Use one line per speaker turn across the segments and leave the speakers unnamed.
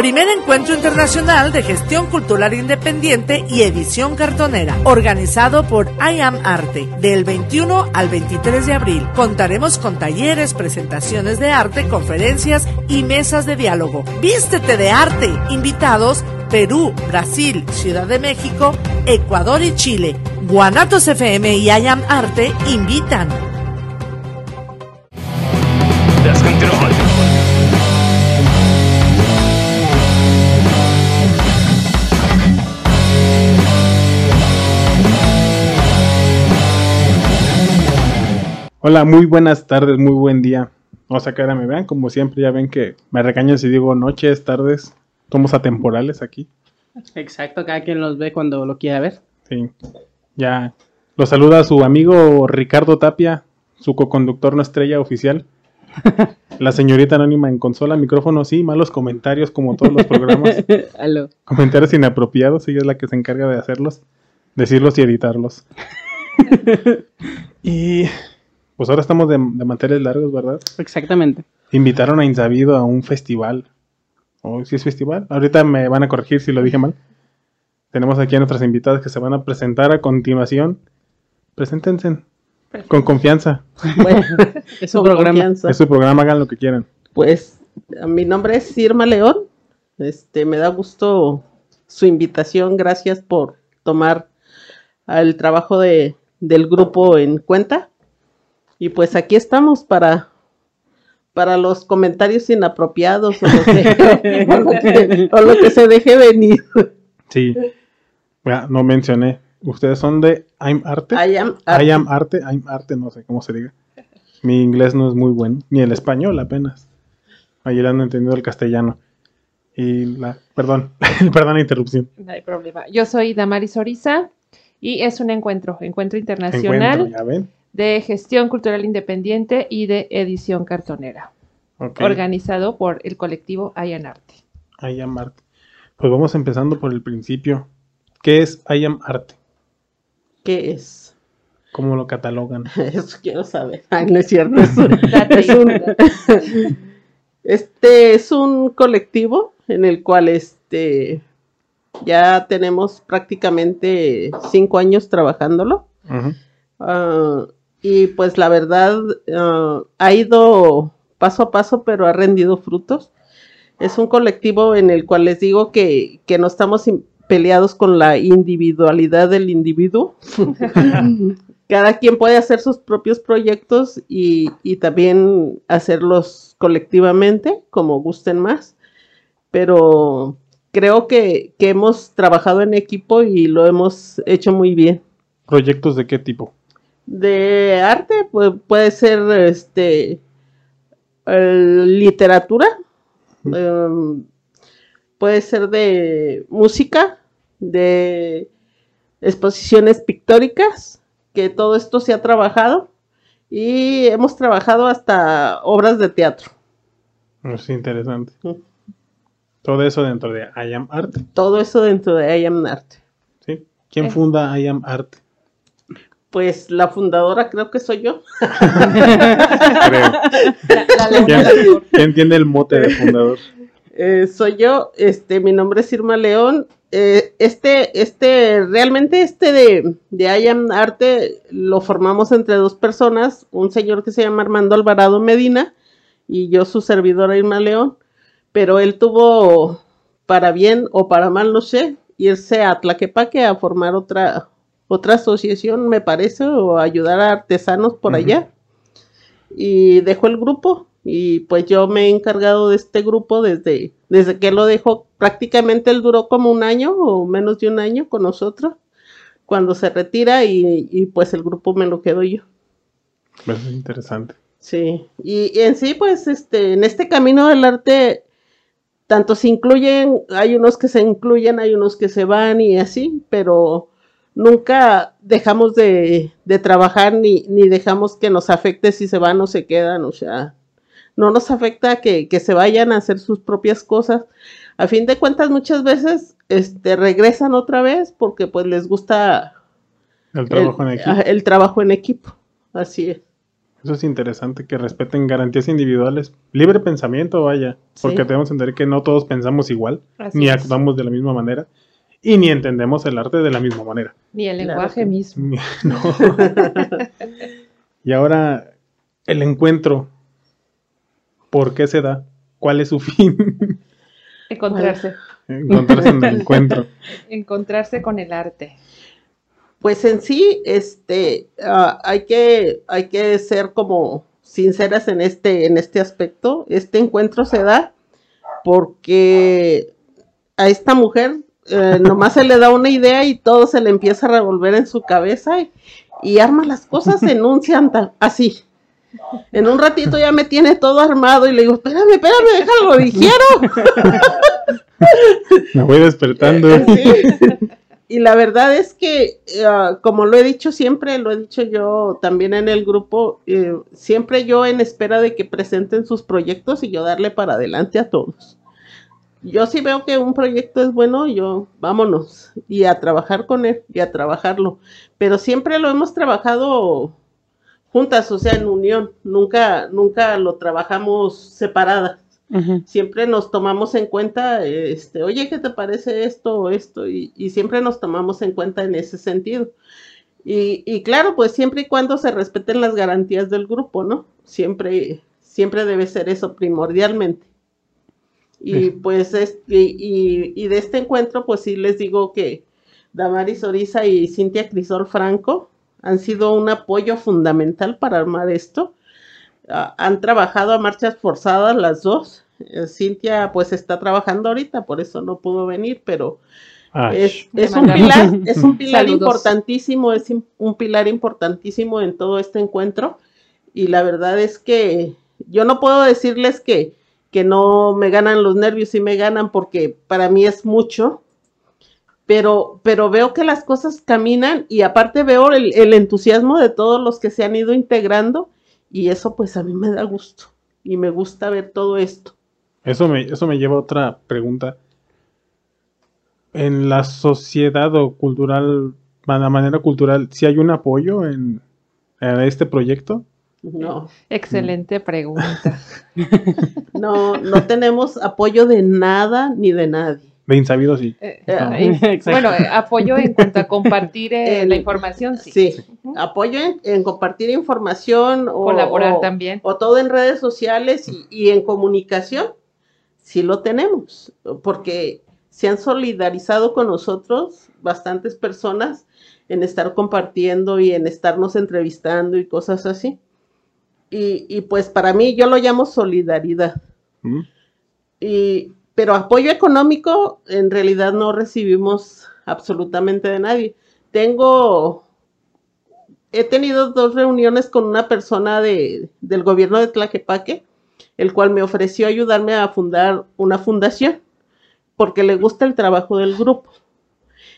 primer encuentro internacional de gestión cultural independiente y edición cartonera, organizado por I Am Arte, del 21 al 23 de abril. Contaremos con talleres, presentaciones de arte, conferencias y mesas de diálogo. Vístete de arte. Invitados Perú, Brasil, Ciudad de México, Ecuador y Chile. Guanatos FM y I Am Arte invitan.
Hola, muy buenas tardes, muy buen día. O sea, que ahora me vean, como siempre, ya ven que me regañan si digo noches, tardes. Somos atemporales aquí.
Exacto, cada quien los ve cuando lo quiera ver.
Sí. Ya. Lo saluda su amigo Ricardo Tapia, su coconductor no estrella oficial. La señorita anónima en consola, micrófono, sí, malos comentarios como todos los programas.
Aló.
Comentarios inapropiados, ella es la que se encarga de hacerlos, decirlos y editarlos. y pues ahora estamos de, de manteles largos, ¿verdad?
Exactamente.
Invitaron a Insabido a un festival. ¿O si es festival? Ahorita me van a corregir si lo dije mal. Tenemos aquí a nuestras invitadas que se van a presentar a continuación. Preséntense. Con confianza.
Bueno, es un
Con
programa.
confianza.
Es su programa, hagan lo que quieran.
Pues mi nombre es Irma León. Este, me da gusto su invitación. Gracias por tomar el trabajo de, del grupo en cuenta. Y pues aquí estamos para, para los comentarios inapropiados o lo que, o lo que- o lo que se deje venir.
Sí. Ya, no mencioné. Ustedes son de I'm Arte.
I am
I am Arte. I'm Arte, no sé cómo se diga. Mi inglés no es muy bueno. Ni el español apenas. Ayer han entendido el castellano. Y la. Perdón. perdón la interrupción.
No hay problema. Yo soy Damaris Oriza y es un encuentro, encuentro internacional
Encuentro, ya ven.
De gestión cultural independiente y de edición cartonera, organizado por el colectivo I Am Arte.
I am Arte. Pues vamos empezando por el principio. ¿Qué es I am Arte?
¿Qué es?
¿Cómo lo catalogan?
Eso quiero saber. Ay, no es cierto. Es un- es. Este es un colectivo en el cual este ya tenemos prácticamente cinco años trabajándolo. Y pues la verdad ah, ha ido paso a paso, pero ha rendido frutos. Es un colectivo en el cual les digo que, que no estamos peleados con la individualidad del individuo. Cada quien puede hacer sus propios proyectos y, y también hacerlos colectivamente, como gusten más. Pero creo que, que hemos trabajado en equipo y lo hemos hecho muy bien
¿Proyectos de qué tipo?
De arte pu- puede ser este literatura em, puede ser de música de exposiciones pictóricas que todo esto se ha trabajado y hemos trabajado hasta obras de teatro
Es interesante.
Mm.
Todo eso dentro de I am Arte.
todo eso dentro de I Am Arte
¿sí? ¿Quién
Eh.
funda I am Arte?
Pues la fundadora creo que soy yo
Creo.
La- la-
¿Quién, quién tiene el mote de fundador?
Eh, soy yo, este, mi nombre es Irma León. Eh, este, este, realmente este de, de I Am Arte lo formamos entre dos personas, un señor que se llama Armando Alvarado Medina y yo su servidora Irma León, pero él tuvo, para bien o para mal, no sé, irse a Tlaquepaque a formar otra, otra asociación, me parece, o ayudar a artesanos por allá. Y dejó el grupo y pues yo me he encargado de este grupo desde, desde que lo dejó. Prácticamente él duró como un año o menos de un año con nosotros cuando se retira y, y, pues el grupo me lo quedo yo.
Pues es interesante.
Sí, y, y en sí, pues, este, en este camino del arte, tanto se incluyen, hay unos que se incluyen, hay unos que se van y así, pero nunca dejamos de, de trabajar ni, ni dejamos que nos afecte si se van o se quedan, o sea, no nos afecta que, que se vayan a hacer sus propias cosas. A fin de cuentas, muchas veces, este, regresan otra vez porque pues les gusta
El trabajo en equipo.
el trabajo en equipo, así es.
Eso es interesante, que respeten garantías individuales. Libre pensamiento, vaya, porque
Sí.
debemos entender que no todos pensamos igual,
Así
ni
es.
actuamos de la misma manera, y ni entendemos el arte de la misma manera.
Ni el lenguaje mismo.
No. y ahora, el encuentro, ¿por qué se da? ¿Cuál es su fin?
Encontrarse.
Encontrarse en el encuentro.
Encontrarse con el arte.
Pues en sí, este, ah, hay que, hay que ser como sinceras en este, en este aspecto. Este encuentro se da porque a esta mujer eh, nomás se le da una idea y todo se le empieza a revolver en su cabeza y, y arma las cosas en un así. En un ratito ya me tiene todo armado y le digo, espérame, espérame, déjalo, digiero.
Me voy despertando.
Sí. Y la verdad es que, eh, como lo he dicho siempre, lo he dicho yo también en el grupo, eh, siempre yo en espera de que presenten sus proyectos y yo darle para adelante a todos. Yo sí veo que un proyecto es bueno, yo vámonos y a trabajar con él y a trabajarlo. Pero siempre lo hemos trabajado juntas, o sea, en unión. Nunca, nunca lo trabajamos separadas siempre nos tomamos en cuenta, este, oye, ¿qué te parece esto o esto? Y, y siempre nos tomamos en cuenta en ese sentido. Y, y claro, pues siempre y cuando se respeten las garantías del grupo, ¿no? Siempre, siempre debe ser eso primordialmente. Y pues, es, y, y- y de este encuentro, pues sí les digo que Damaris Oriza y Cintia Crisol Franco han sido un apoyo fundamental para armar esto. Ah, han trabajado a marchas forzadas las dos. Eh, Cintia pues está trabajando ahorita, por eso no pudo venir, pero
Ay,
es, es un pilar, es un pilar
saludos.
importantísimo, es un pilar importantísimo en todo este encuentro. Y la verdad es que yo no puedo decirles que, que no me ganan los nervios, sí me ganan porque para mí es mucho. Pero, pero veo que las cosas caminan y aparte veo el, entusiasmo de todos los que se han ido integrando y eso pues a mí me da gusto y me gusta ver todo esto.
Eso me, eso me lleva a otra pregunta. En la sociedad o cultural, la manera cultural, ¿sí hay un apoyo en este proyecto?
No,
Excelente pregunta.
no, no tenemos apoyo de nada ni de nadie.
De insabido sí.
Eh, eh, bueno, eh, apoyo en cuanto a compartir eh, la información, sí.
Sí, apoyo en, en compartir información o,
Colaborar
o-
también.
o todo en redes sociales y, y en comunicación, sí lo tenemos, porque se han solidarizado con nosotros bastantes personas en estar compartiendo y en estarnos entrevistando y cosas así. Y, y pues para mí yo lo llamo solidaridad.
¿Mm?
Y, pero apoyo económico en realidad no recibimos absolutamente de nadie. Tengo, he tenido dos reuniones con una persona de, del gobierno de Tlaquepaque, el cual me ofreció ayudarme a fundar una fundación, porque le gusta el trabajo del grupo.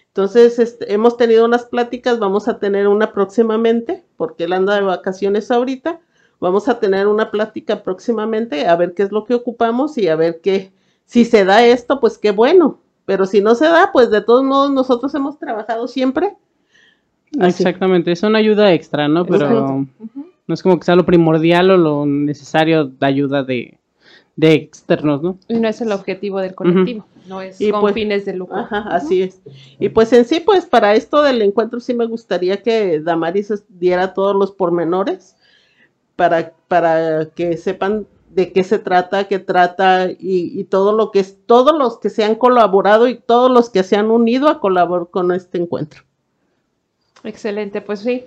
Entonces, este, hemos tenido unas pláticas, vamos a tener una próximamente, porque él anda de vacaciones ahorita. Vamos a tener una plática próximamente a ver qué es lo que ocupamos y a ver qué, si se da esto, pues qué bueno. Pero si no se da, pues de todos modos nosotros hemos trabajado siempre. Así.
Exactamente, es una ayuda extra, ¿no? Pero no es como que sea lo primordial o lo necesario de ayuda de, de externos, ¿no?
Y no es el objetivo del colectivo, no es
Y
con
pues-
fines de lucro.
Ajá, así es. Y pues en sí, pues para esto del encuentro sí me gustaría que Damaris diera todos los pormenores para, para que sepan de qué se trata, qué trata y, y todo lo que es, todos los que se han colaborado y todos los que se han unido a colaborar con este encuentro.
Excelente, pues sí,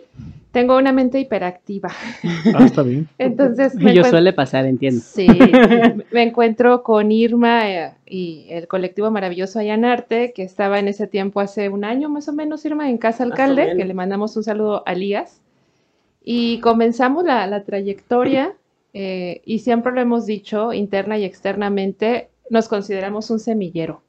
tengo una mente hiperactiva.
Ah, está bien.
Entonces, me
Yo suele pasar, entiendo.
Sí, me encuentro con Irma eh, y el colectivo maravilloso Allanarte, que estaba en ese tiempo hace un año más o menos, Irma, en Casa Alcalde, que le mandamos un saludo a Lías. Y comenzamos la, la trayectoria eh, y siempre lo hemos dicho, interna y externamente, nos consideramos un semillero,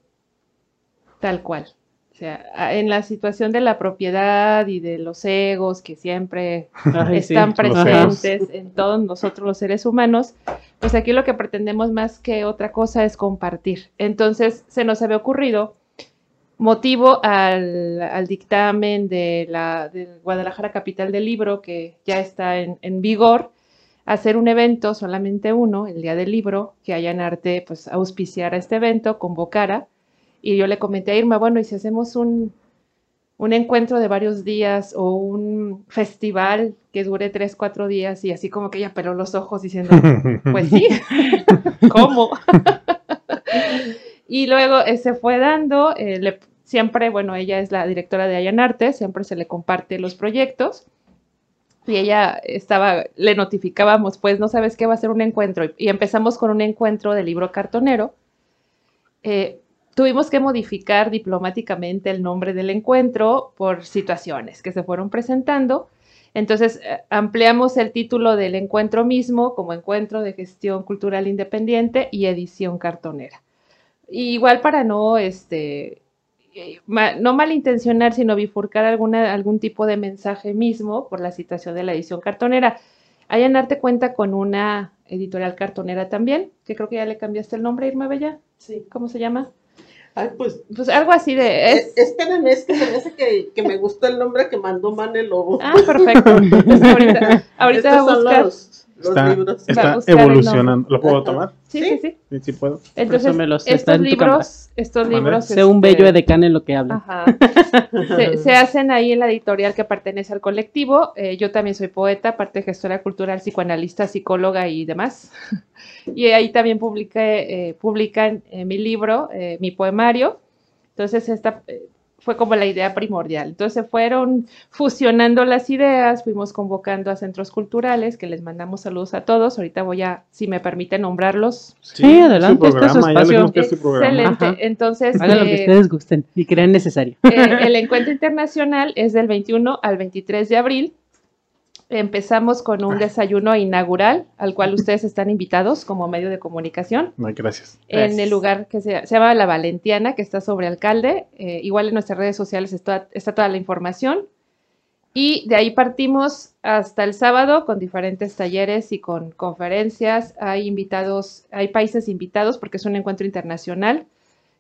tal cual. O sea, en la situación de la propiedad y de los egos que siempre
Ay,
están presentes en todos nosotros los seres humanos, pues aquí lo que pretendemos más que otra cosa es compartir. Entonces se nos había ocurrido motivo al, dictamen de la de Guadalajara Capital del Libro que ya está en, en vigor, hacer un evento, solamente uno, el día del libro, que hayan arte, pues auspiciara este evento, convocara. Y yo le comenté a Irma, bueno, ¿y si hacemos un, un encuentro de varios días o un festival que dure tres, cuatro días? Y así como que ella peló los ojos diciendo, pues sí, ¿cómo? y luego eh, se fue dando, eh, siempre, bueno, ella es la directora de Allanarte, siempre se le comparte los proyectos. Y ella estaba, le notificábamos, pues no sabes qué va a ser un encuentro. Y empezamos con un encuentro de libro cartonero. Eh, tuvimos que modificar diplomáticamente el nombre del encuentro por situaciones que se fueron presentando. Entonces ampliamos el título del encuentro mismo como Encuentro de Gestión Cultural Independiente y Edición Cartonera. Igual para no, este, eh, no malintencionar, sino bifurcar alguna, algún tipo de mensaje mismo por la situación de la edición cartonera. Allanarte cuenta con una editorial cartonera también, que creo que ya le cambiaste el nombre, Irma Bella.
Sí.
¿Cómo se llama?
Ay, pues,
Pues algo así de...
es,
Es,
espérenme, es que se me hace que, que me gustó el nombre que mandó Mane Lobo.
Ah, perfecto. Entonces, ahorita ahorita
Estos
a buscar.
los
Está,
libros.
Está evolucionando. ¿Lo puedo tomar?
Sí, sí, sí.
Sí, sí puedo.
Entonces, estos libros, estos libros...
Sé un
este,
bello edecán en lo que habla.
Ajá. Se, se hacen ahí en la editorial que pertenece al colectivo. Eh, yo también soy poeta, aparte gestora cultural, psicoanalista, psicóloga y demás. Y ahí también publiqué, eh, publican eh, mi libro, eh, mi poemario. Entonces, esta fue como la idea primordial. Entonces, se fueron fusionando las ideas, fuimos convocando a centros culturales, que les mandamos saludos a todos. Ahorita voy a, si me permite nombrarlos.
Sí, adelante,
Su
este es su espacio.
Excelente.
Ajá.
Entonces,
Hagan lo que
eh,
ustedes gusten y crean necesario.
eh, el encuentro internacional es del 21 al 23 de abril. Empezamos con un desayuno inaugural al cual ustedes están invitados como medio de comunicación
No, gracias.
en
Gracias.
el lugar que se, se llama La Valentiana, que está sobre alcalde. Eh, igual en nuestras redes sociales está, está toda la información. Y de ahí partimos hasta el sábado con diferentes talleres y con conferencias. Hay invitados, hay países invitados porque es un encuentro internacional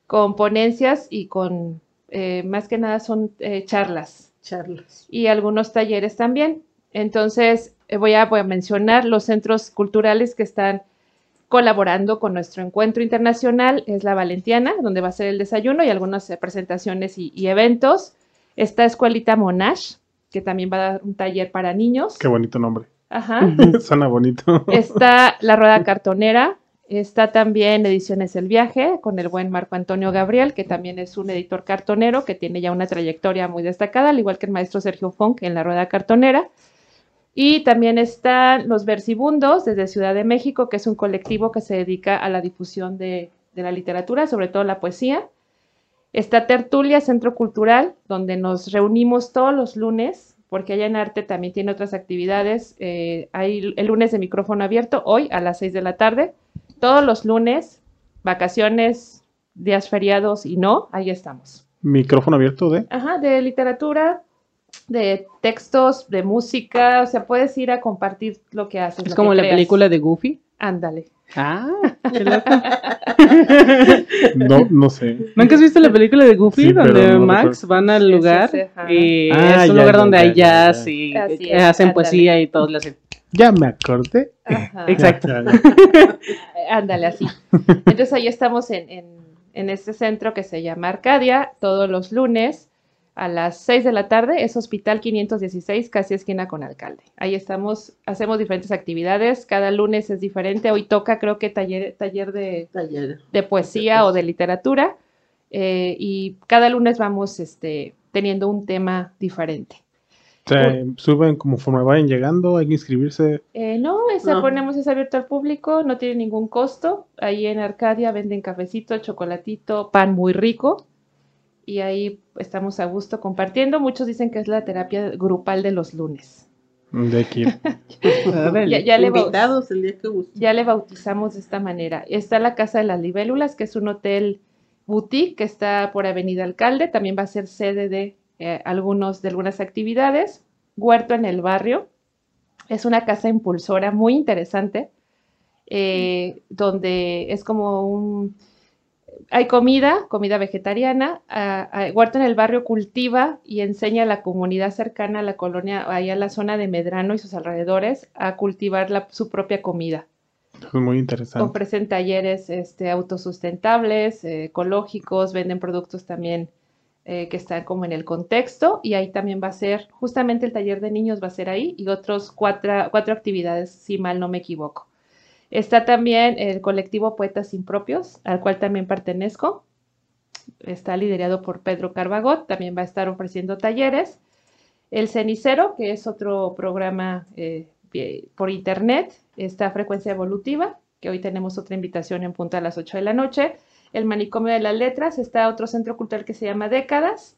con ponencias y con, eh, más que nada son eh, charlas
Charlas.
y algunos talleres también. Entonces, eh, voy a, voy a mencionar los centros culturales que están colaborando con nuestro encuentro internacional. Es la Valentiana, donde va a ser el desayuno y algunas eh, presentaciones y, y eventos. Está Escuelita Monash, que también va a dar un taller para niños.
Qué bonito nombre.
Ajá.
Suena bonito.
Está La Rueda Cartonera. Está también Ediciones El Viaje con el buen Marco Antonio Gabriel, que también es un editor cartonero que tiene ya una trayectoria muy destacada, al igual que el maestro Sergio Funk en La Rueda Cartonera. Y también están Los Versibundos desde Ciudad de México, que es un colectivo que se dedica a la difusión de, de la literatura, sobre todo la poesía. Está Tertulia Centro Cultural, donde nos reunimos todos los lunes, porque allá en arte también tiene otras actividades. Eh, hay el lunes de micrófono abierto, hoy a las 6 de la tarde. Todos los lunes, vacaciones, días feriados y no, ahí estamos.
Micrófono abierto de.
Ajá, de literatura, de textos, de música, o sea, puedes ir a compartir lo que haces.
Es
lo
como
que
la
creas.
película de Goofy.
Ándale.
Ah, qué loco.
No, no sé.
¿Nunca has visto la película de Goofy
Sí,
donde
no
Max
recuerdo.
van al
Sí, sí,
lugar
sí,
y
Ah,
es un
ya,
lugar donde
ya,
hay
ya, ya.
jazz y
Así es,
hacen
ándale.
poesía y todos le hacen?
Ya me acordé.
Ajá.
Exacto.
Ándale, así. Entonces ahí estamos en, en, en este centro que se llama Arcadia, todos los lunes a las 6 de la tarde, es Hospital 516, casi esquina con alcalde. Ahí estamos, hacemos diferentes actividades, cada lunes es diferente, hoy toca creo que taller, taller de,
Taller.
de poesía o de literatura, eh, y cada lunes vamos este, teniendo un tema diferente.
O sea, suben conforme vayan llegando, hay que inscribirse.
Eh, no, ese
No.
ponemos es abierto al público, no tiene ningún costo. Ahí en Arcadia venden cafecito, chocolatito, pan muy rico. Y ahí estamos a gusto compartiendo. Muchos dicen que es la terapia grupal de los lunes.
De aquí.
Ya, ya le,
Invitados el día que guste.
ya le bautizamos de esta manera. Está la Casa de las Libélulas, que es un hotel boutique que está por Avenida Alcalde. También va a ser sede de, eh, algunos, de algunas actividades. Huerto en el barrio. Es una casa impulsora muy interesante, eh, donde es como un... hay comida, comida vegetariana. ah, Huerto en el Barrio cultiva y enseña a la comunidad cercana a la colonia, ahí a la zona de Medrano y sus alrededores, a cultivar la- su propia comida.
Es muy interesante.
Ofrecen talleres este, autosustentables, eh, ecológicos, venden productos también eh, que están como en el contexto y ahí también va a ser, justamente el taller de niños va a ser ahí y otros cuatro, cuatro actividades, si mal no me equivoco. Está también el colectivo Poetas Impropios, al cual también pertenezco. Está liderado por Pedro Carbagot, también va a estar ofreciendo talleres. El Cenicero, que es otro programa eh, por internet, está Frecuencia Evolutiva, que hoy tenemos otra invitación en punto a las 8 de la noche. El Manicomio de las Letras, está otro centro cultural que se llama Décadas.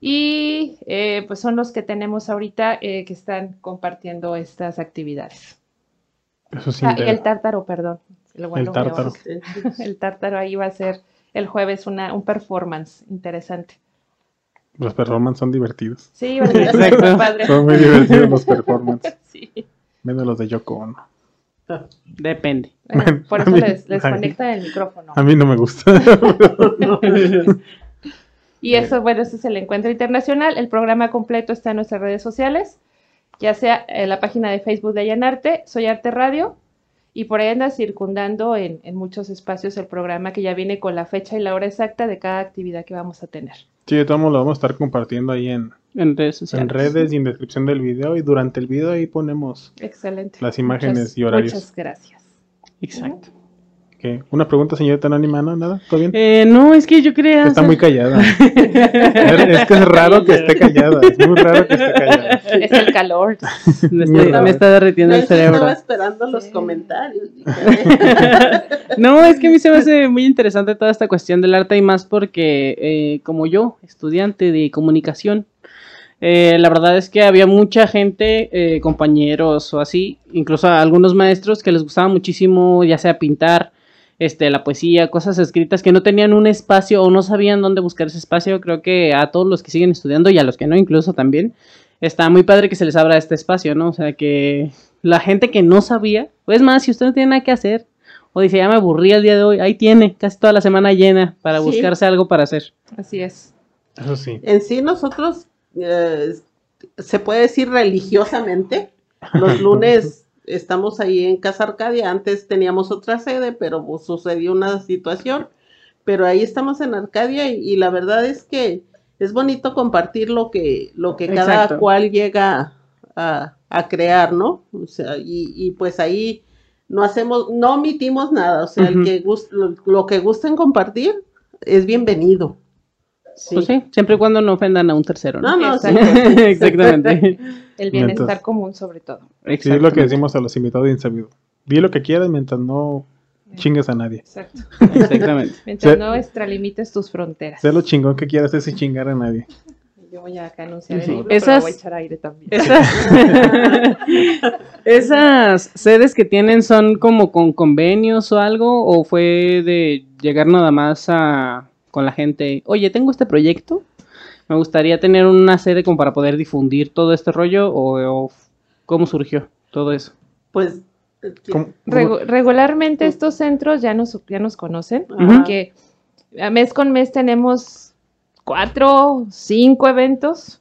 Y eh, pues son los que tenemos ahorita eh, que están compartiendo estas actividades.
Eso sí.
Ah, y el
inter-
tártaro, perdón. El,
tártaro.
El tártaro ahí va a ser el jueves una, un performance interesante.
Los performances son divertidos.
Sí,
Exacto.
padre.
Son muy divertidos los performances.
Sí.
Menos los de Yoko Ono.
Depende.
Bueno, por eso
mí-
les, les conectan el micrófono.
A mí no me gusta.
Y eso, bueno, ese es el encuentro internacional. El programa completo está en nuestras redes sociales, ya sea en la página de Facebook de Allanarte, Soy Arte Radio, y por ahí anda circundando en, en muchos espacios el programa que ya viene con la fecha y la hora exacta de cada actividad que vamos a tener.
Sí, de todos modos lo vamos a estar compartiendo ahí en,
En redes sociales.
en redes y en descripción del video. Y durante el video ahí ponemos
Excelente.
Las imágenes
Muchas-
y horarios.
Muchas gracias.
Exacto.
Una pregunta, señorita Anónima, ¿no? ¿Nada? ¿Todo bien?
Eh, no, es que yo quería.
Está muy callada. es que es raro que esté callada. Es muy raro que esté callada.
Es el calor.
me,
Muy
está,
raro.
me está derritiendo el
Yo
cerebro.
estaba esperando los comentarios.
No, es que a mí se me hace muy interesante toda esta cuestión del arte y más porque eh, como yo, estudiante de comunicación, eh, la verdad es que había mucha gente, eh, compañeros o así, incluso a algunos maestros que les gustaba muchísimo, ya sea pintar, este, la poesía, cosas escritas que no tenían un espacio o no sabían dónde buscar ese espacio. Creo que a todos los que siguen estudiando y a los que no incluso también, está muy padre que se les abra este espacio, ¿no? O sea, que la gente que no sabía, o es más, si usted no tiene nada que hacer, o dice, ya me aburrí el día de hoy, ahí tiene, casi toda la semana llena para
Sí.
buscarse algo para hacer.
Así es.
Eso sí.
En sí, nosotros, eh, se puede decir religiosamente, los lunes estamos ahí en Casa Arcadia. Antes teníamos otra sede, pero pues, sucedió una situación. Pero ahí estamos en Arcadia y, y la verdad es que es bonito compartir lo que, lo que cada
Exacto.
cual llega a, a crear, ¿no? O sea, y, y pues ahí no hacemos, no omitimos nada. O sea, el que gust- lo, lo que gusten compartir es bienvenido.
Pues sí, siempre y cuando no ofendan a un tercero, ¿no?
No, no.
Exactamente.
El bienestar
Mientras-
común sobre todo.
Sí, es lo que decimos a los invitados de Insabido. Di lo que quieras mientras no chingues a nadie.
Exacto.
Exactamente.
Mientras no extralimites tus fronteras.
Sé lo chingón que quieras es sin chingar a nadie.
Yo voy a acá anunciar
Sí.
el libro,
Esas-
pero voy a echar aire también.
Esas, esas sedes que tienen son como con convenios o algo, o fue de llegar nada más a con la gente, oye, tengo este proyecto, me gustaría tener una sede como para poder difundir todo este rollo, o, o cómo surgió todo eso.
Pues
¿Cómo-
Regu- regularmente estos centros ya nos, ya nos conocen, porque a mes con mes tenemos cuatro, cinco eventos.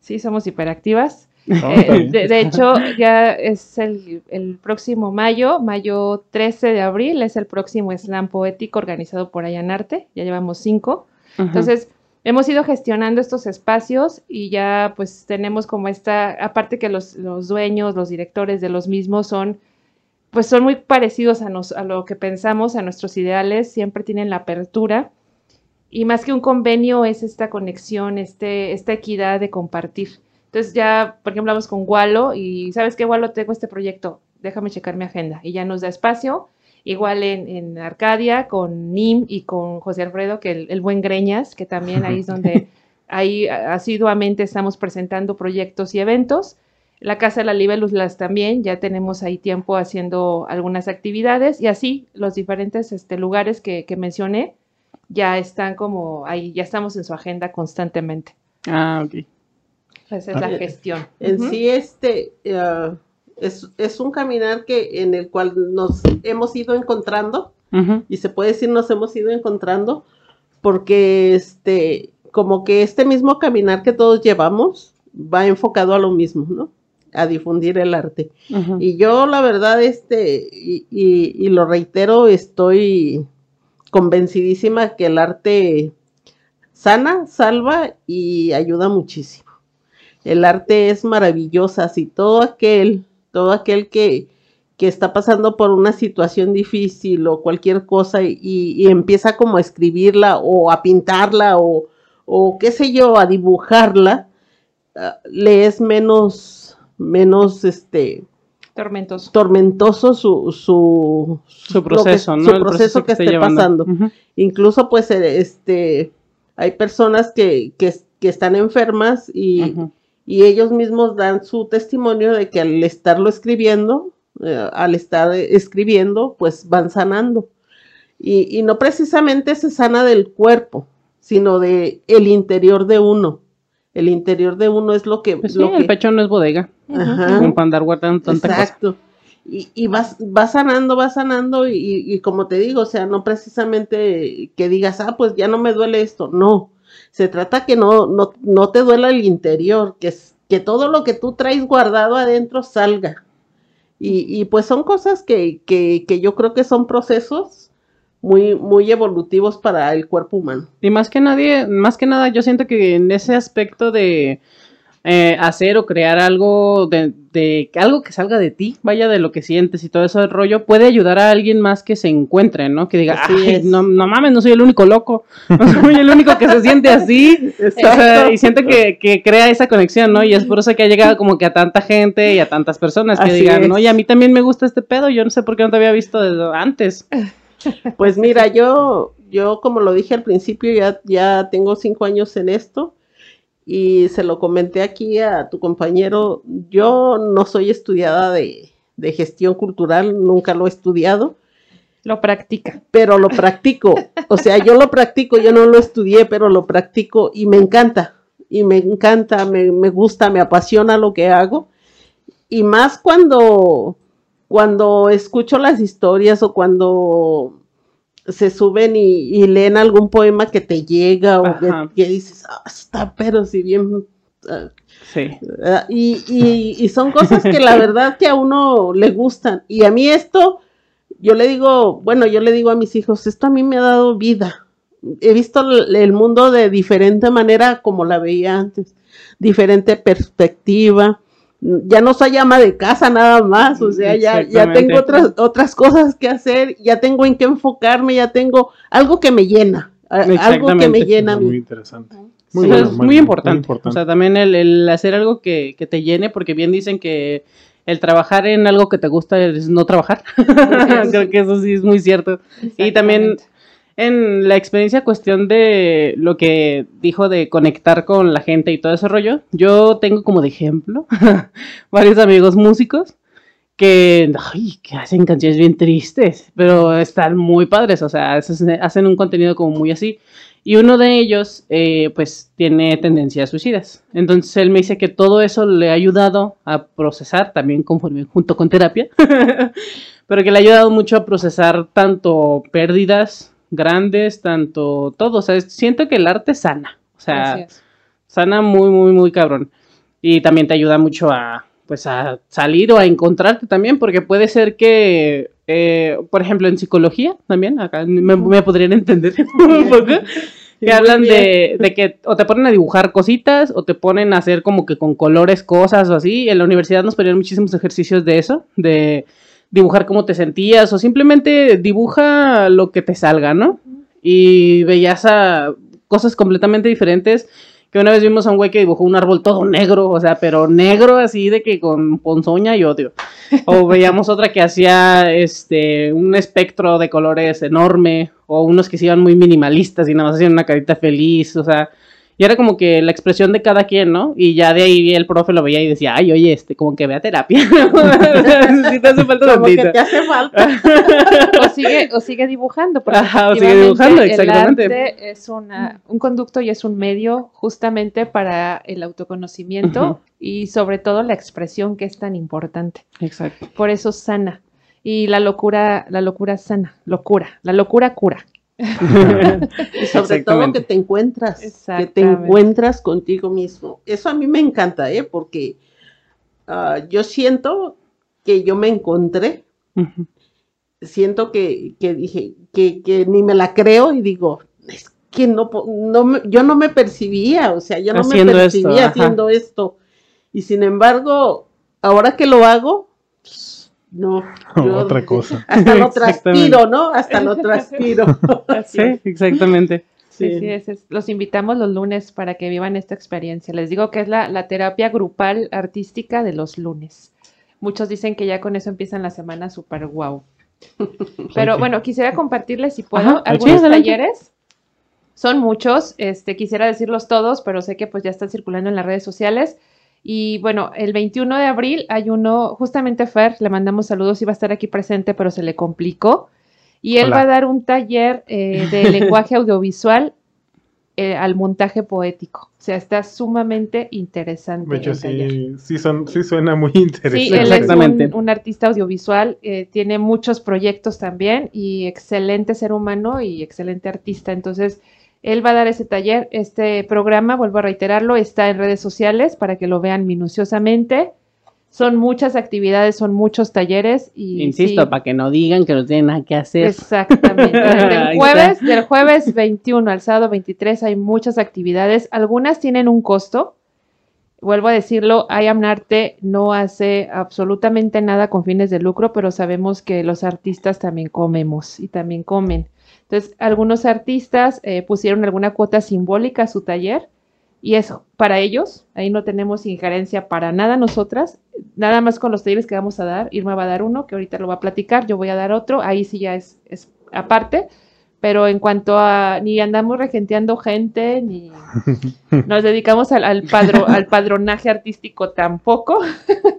Sí, somos hiperactivas.
No,
Eh, de, de hecho, ya es el, el próximo mayo, mayo 13 de abril, es el próximo slam poético organizado por Allanarte. Ya llevamos cinco. Entonces, hemos ido gestionando estos espacios y ya pues tenemos como esta, aparte que los, los dueños, los directores de los mismos son, pues son muy parecidos a, nos, a lo que pensamos, a nuestros ideales, siempre tienen la apertura. Y más que un convenio es esta conexión, este, esta equidad de compartir. Entonces ya, por ejemplo, hablamos con Walo y, ¿sabes qué, Walo? Tengo este proyecto, déjame checar mi agenda. Y ya nos da espacio. Igual en, en Arcadia con Nim y con José Alfredo, que el, el buen Greñas, que también ahí es donde ahí asiduamente estamos presentando proyectos y eventos. La Casa de la Libélula también, ya tenemos ahí tiempo haciendo algunas actividades y así los diferentes este, lugares que, que mencioné ya están como ahí, ya estamos en su agenda constantemente.
Ah, ok.
Esa es la
Ah.
gestión.
En sí, este eh, es, es un caminar que en el cual nos hemos ido encontrando y se puede decir nos hemos ido encontrando porque este como que este mismo caminar que todos llevamos va enfocado a lo mismo, ¿no? A difundir el arte. Y yo la verdad este y, y- y lo reitero, estoy convencidísima que el arte sana, salva y ayuda muchísimo. El arte es maravillosa, si todo aquel, todo aquel que, que está pasando por una situación difícil o cualquier cosa y, y empieza como a escribirla o a pintarla o, o qué sé yo, a dibujarla, ah, le es menos, menos este
Tormentoso.
tormentoso su, su,
Su
que-
proceso, ¿no?
su
El
proceso que
esté
esté
llevando.
pasando. Incluso, pues, eh, este, hay personas que, que, que están enfermas y. y ellos mismos dan su testimonio de que al estarlo escribiendo, eh, al estar escribiendo, pues van sanando. Y, y no precisamente se sana del cuerpo, sino de el interior de uno. El interior de uno es lo que...
Pues sí,
lo
el
que-
pecho no es bodega.
Ajá.
Como para andar guardando tanta cosa.
Exacto. Y, y vas, vas sanando, vas sanando y, y- y como te digo, o sea, no precisamente que digas, ah, pues ya no me duele esto, no. Se trata que no, no, no te duela el interior, que, que todo lo que tú traes guardado adentro salga. Y, y pues son cosas que, que, que yo creo que son procesos muy, muy evolutivos para el cuerpo humano.
Y más que nadie, más que nada, yo siento que en ese aspecto de eh, hacer o crear algo de, de algo que salga de ti, vaya de lo que sientes y todo eso del rollo, puede ayudar a alguien más que se encuentre, ¿no? Que diga, "Ay, no, no mames, no soy el único loco, no soy el único que se siente así. O sea, y siento que, que crea esa conexión, ¿no? Y es por eso que ha llegado como que a tanta gente y a tantas personas que
Así
digan,
es.
oye, a mí también me gusta este pedo, yo no sé por qué no te había visto desde antes.
Pues mira, yo, yo como lo dije al principio, ya, ya tengo cinco años en esto y se lo comenté aquí a tu compañero. Yo no soy estudiada de, de gestión cultural, nunca lo he estudiado,
Lo practica.
pero lo practico. O sea, yo lo practico, yo no lo estudié, pero lo practico y me encanta. Y me encanta, me, me gusta, me apasiona lo que hago. Y más cuando, cuando escucho las historias o cuando se suben y, y leen algún poema que te llega o que, dices, ah, está, pero si bien... ah,
Sí.
Ah, y, y- y son cosas que la verdad que a uno le gustan. Y a mí esto, yo le digo, bueno, yo le digo a mis hijos, esto a mí me ha dado vida. He visto el el mundo de diferente manera como la veía antes, diferente perspectiva. Ya no soy ama de casa nada más, o sea, ya, ya tengo otras, otras cosas que hacer, ya tengo en qué enfocarme, ya tengo algo que me llena, algo que me llena a
Muy interesante.
Sí,
bueno,
es muy,
bueno,
importante. O sea, también el, el hacer algo que, que te llene, porque bien dicen que el trabajar en algo que te gusta es no trabajar. Creo que eso sí es muy cierto. Y también. En la experiencia cuestión de lo que dijo de conectar con la gente y todo ese rollo, yo tengo como de ejemplo varios amigos músicos que, ay, que hacen canciones bien tristes, pero están muy padres, o sea, hacen un contenido como muy así. Y uno de ellos, eh, pues, tiene tendencias suicidas. Entonces él me dice que todo eso le ha ayudado a procesar, también conforme junto con terapia, pero que le ha ayudado mucho a procesar tanto pérdidas grandes, tanto todo. O sea, siento que el arte sana. O sea, sana muy, muy, muy cabrón. Y también te ayuda mucho a, pues, a salir o a encontrarte también, porque puede ser que, eh, por ejemplo, en psicología también, acá me, me podrían entender un poco, que
Muy
hablan de, de que o te ponen a dibujar cositas o te ponen a hacer como que con colores cosas o así. En la universidad nos ponían muchísimos ejercicios de eso, de dibujar cómo te sentías o simplemente dibuja lo que te salga, ¿no? Y veías a cosas completamente diferentes. Que una vez vimos a un güey que dibujó un árbol todo negro, o sea, pero negro así de que con ponzoña y odio. O veíamos otra que hacía este un espectro de colores enorme, o unos que se iban muy minimalistas y nada más hacían una carita feliz, o sea, y era como que la expresión de cada quien, ¿no? Y ya de ahí el profe lo veía y decía, ay, oye, este, como que vea terapia. sí te hace falta
Como que te hace falta.
o sigue, o sigue dibujando. porque
Ajá, o sigue dibujando, exactamente.
El arte es una, un conducto y es un medio justamente para el autoconocimiento y sobre todo la expresión que es tan importante.
Exacto.
Por eso sana. y la locura, la locura sana, locura, la locura cura.
Y sobre todo que te encuentras, que te encuentras contigo mismo. Eso a mí me encanta, ¿eh? Porque ah, yo siento que yo me encontré, siento que, que dije, que, que ni me la creo y digo, es que no, no me- yo no me percibía, o sea, yo no
Haciendo
me percibía haciendo esto. Y sin embargo, ahora que lo hago, no. yo-
Otra cosa.
Hasta lo
Exactamente.
transpiro, ¿no? Hasta lo transpiro.
Sí, exactamente.
Sí, sí, es- es- Los invitamos los lunes para que vivan esta experiencia. Les digo que es la, la terapia grupal artística de los lunes. Muchos dicen que ya con eso empiezan la semana súper guau. Pero
Ok.
bueno, quisiera compartirles, si puedo,
Ajá,
algunos talleres. Son muchos, este, quisiera decirlos todos, pero sé que pues ya están circulando en las redes sociales. Y bueno, el 21 de abril hay uno, justamente Fer, le mandamos saludos, iba a estar aquí presente, pero se le complicó. Y él
Hola.
va a dar un taller eh, de lenguaje audiovisual eh, al montaje poético. O sea, está sumamente interesante.
De hecho, sí, sí, son, sí suena muy interesante.
Sí, él es
Exactamente.
un, un artista audiovisual, eh, tiene muchos proyectos también y excelente ser humano y excelente artista. Entonces, él va a dar ese taller. Este programa, vuelvo a reiterarlo, está en redes sociales para que lo vean minuciosamente. Son muchas actividades, son muchos talleres y
Insisto,
sí,
para que no digan que no tienen nada que hacer.
Exactamente. Del
Ahí
jueves, del jueves 21 al sábado 23 hay muchas actividades. Algunas tienen un costo. Vuelvo a decirlo, I Am Arte no hace absolutamente nada con fines de lucro, pero sabemos que los artistas también comemos y también comen. Entonces, algunos artistas eh, pusieron alguna cuota simbólica a su taller y es para ellos. Ahí no tenemos injerencia para nada nosotras. Nada más con los talleres que vamos a dar. Irma va a dar uno, que ahorita lo va a platicar. Yo voy a dar otro. Ahí sí ya es, es aparte. Pero en cuanto a ni andamos regenteando gente, ni nos dedicamos al, al, padro- al padronaje artístico tampoco.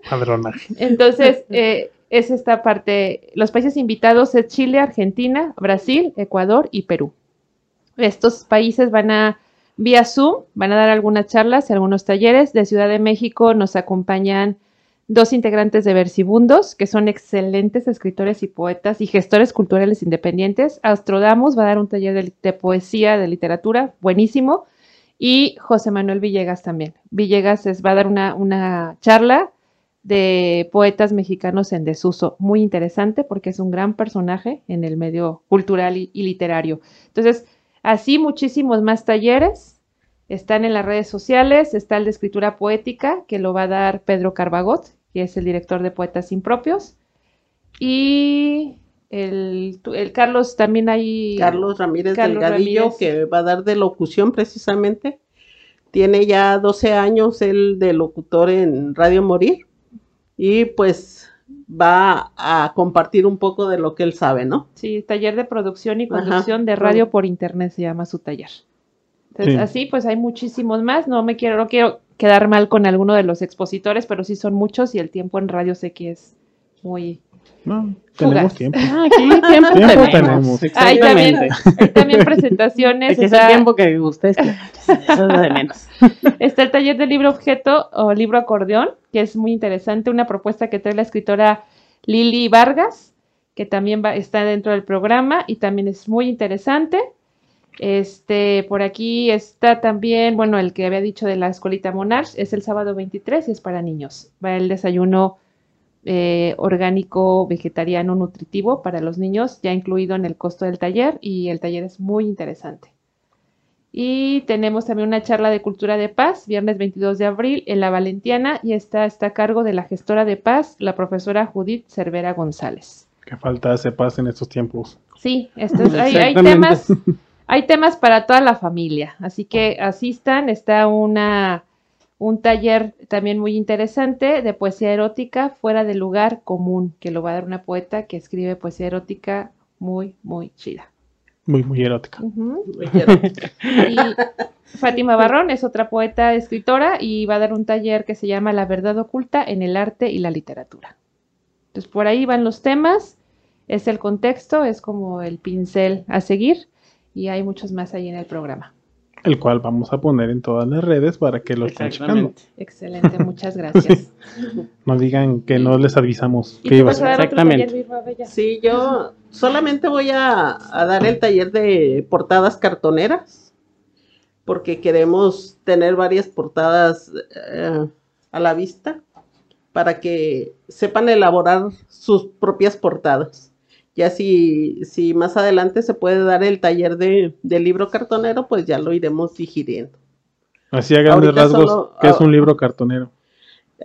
Padronaje.
Entonces, eh, es esta parte. Los países invitados es Chile, Argentina, Brasil, Ecuador y Perú. Estos países van a, vía Zoom, van a dar algunas charlas y algunos talleres. De Ciudad de México nos acompañan dos integrantes de Versibundos, que son excelentes escritores y poetas y gestores culturales independientes. Astrodamus va a dar un taller de, de poesía, de literatura, buenísimo. Y José Manuel Villegas también. Villegas es- va a dar una, una charla de poetas mexicanos en desuso, muy interesante porque es un gran personaje en el medio cultural y, y literario. Entonces, así muchísimos más talleres están en las redes sociales, está el de escritura poética que lo va a dar Pedro Carbagot, que es el director de Poetas Impropios, y el, el Carlos también hay...
Carlos Ramírez
Carlos
Delgadillo,
Ramírez.
que va a dar de locución precisamente. Tiene ya 12 años él de locutor en Radio Morir y pues va a compartir un poco de lo que él sabe, ¿no?
Sí, taller de producción y
Ajá,
conducción de radio por internet se llama su taller. Entonces,
Sí.
así pues hay muchísimos más. No me quiero, no quiero quedar mal con alguno de los expositores, pero sí son muchos y el tiempo en radio sé que es muy.
No, tenemos tiempo.
Ah, aquí tiempo,
Tiempo
tenemos.
tenemos.
Hay también, hay también presentaciones.
Es que es
está,
el tiempo que ustedes. Eso es lo de menos.
está el taller de libro objeto o libro acordeón, que es muy interesante, una propuesta que trae la escritora Lili Vargas, que también va, está dentro del programa y también es muy interesante. Este, por aquí está también, bueno, el que había dicho de la escuelita Monarch, es el sábado 23 y es para niños. Va el desayuno eh, orgánico, vegetariano, nutritivo para los niños, ya incluido en el costo del taller y el taller es muy interesante. Y tenemos también una charla de cultura de paz, viernes 22 de abril, en la Valentiana, y esta está a cargo de la gestora de paz, la profesora Judith Cervera González.
Que falta se paz en estos tiempos.
Sí, esto es- hay, temas, hay temas para toda la familia, así que asistan, está una, un taller también muy interesante de poesía erótica fuera del lugar común, que lo va a dar una poeta que escribe poesía erótica muy, muy chida.
Muy, muy erótica.
Ujú.
Oyeron.
Y Fátima Barrón es otra poeta escritora y va a dar un taller que se llama La verdad oculta en el arte y la literatura. Entonces por ahí van los temas, es el contexto, es como el pincel a seguir y hay muchos más ahí en el programa.
El cual vamos a poner en todas las redes para que lo estén checando.
Exactamente.
Excelente, muchas gracias.
No digan que no les avisamos
¿Y
que iba a ser.
Exactamente.
taller?
Sí, yo solamente voy a, a dar el taller de portadas cartoneras, porque queremos tener varias portadas eh, a la vista para que sepan elaborar sus propias portadas. Ya si, si más adelante se puede dar el taller de, de libro cartonero, pues ya lo iremos digiriendo.
Así a grandes
Ahorita
rasgos,
solo-
que es
ah.
un libro cartonero.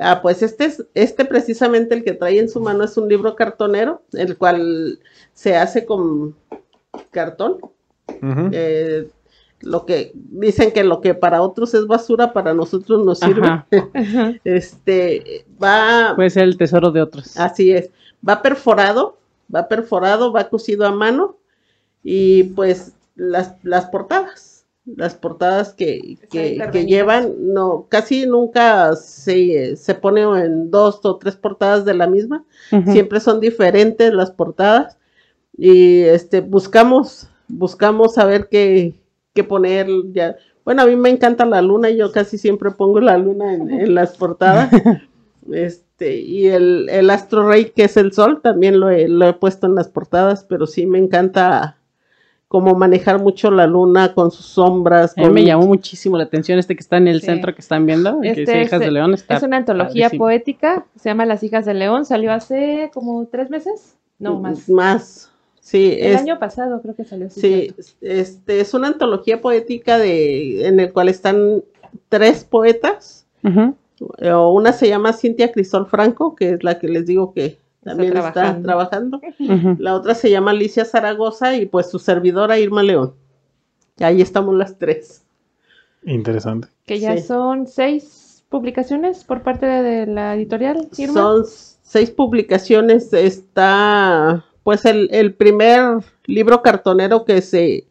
Ah, pues este es, este precisamente el que trae en su mano es un libro cartonero, el cual se hace con cartón. Eh, lo que dicen que lo que para otros es basura, para nosotros nos sirve.
Ajá.
Este va,
Puede ser el tesoro de otros.
así es, va perforado, va perforado, va cosido a mano y pues las, las portadas, las portadas que, que, llevan, no, casi nunca se, se pone en dos o tres portadas de la misma, siempre son diferentes las portadas y este buscamos buscamos saber qué, qué poner ya bueno a mí me encanta la luna y yo casi siempre pongo la luna en, en las portadas este y el, el astro rey que es el sol también lo he, lo he puesto en las portadas pero sí me encanta como manejar mucho la luna con sus sombras
A mí
con-
me llamó muchísimo la atención este que está en el
Sí.
centro que están viendo, que
Este
Hijas
es-
de León. Está
Es una antología
padrísimo.
poética, se llama Las hijas del león, salió hace como tres meses, no más.
más sí
El
es-
año pasado creo que salió.
Sí,
cierto.
este es una antología poética de en el cual están tres poetas. Eh, Una se llama Cintia Crisol Franco, que es la que les digo que también está
trabajando.
La otra se llama Alicia Zaragoza y pues su servidora Irma León. Y ahí estamos las tres.
Interesante.
Que ya
Sí.
son seis publicaciones por parte de, de la editorial. Irma.
Son seis publicaciones. Está pues el, el primer libro cartonero que se,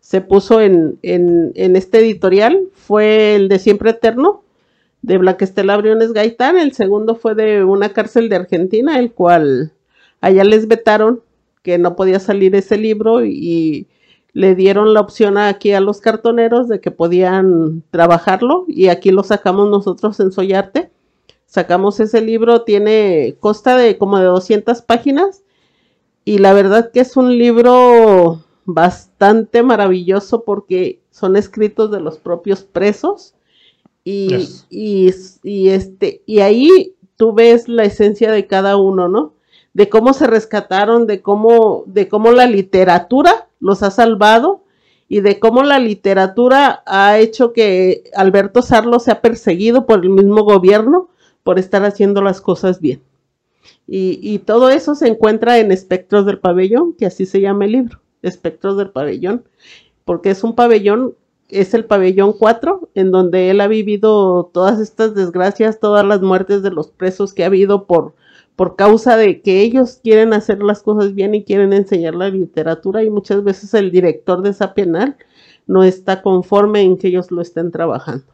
se puso en, en, en este editorial fue el de Siempre Eterno de Blanquestela Briones Gaitán. El segundo fue de una cárcel de Argentina, el cual allá les vetaron que no podía salir ese libro y le dieron la opción aquí a los cartoneros de que podían trabajarlo y aquí lo sacamos nosotros en Soyarte. Sacamos ese libro, tiene, consta de como de 200 páginas y la verdad que es un libro bastante maravilloso porque son escritos de los propios presos y,
Yes.
y, y este y ahí tú ves la esencia de cada uno, ¿no? De cómo se rescataron, de cómo de cómo la literatura los ha salvado y de cómo la literatura ha hecho que Alberto Sarlo sea perseguido por el mismo gobierno por estar haciendo las cosas bien. Y, y todo eso se encuentra en Espectros del Pabellón, que así se llama el libro, Espectros del Pabellón, porque es un pabellón, es el pabellón 4, en donde él ha vivido todas estas desgracias, todas las muertes de los presos que ha habido por, por causa de que ellos quieren hacer las cosas bien y quieren enseñar la literatura y muchas veces el director de esa penal no está conforme en que ellos lo estén trabajando.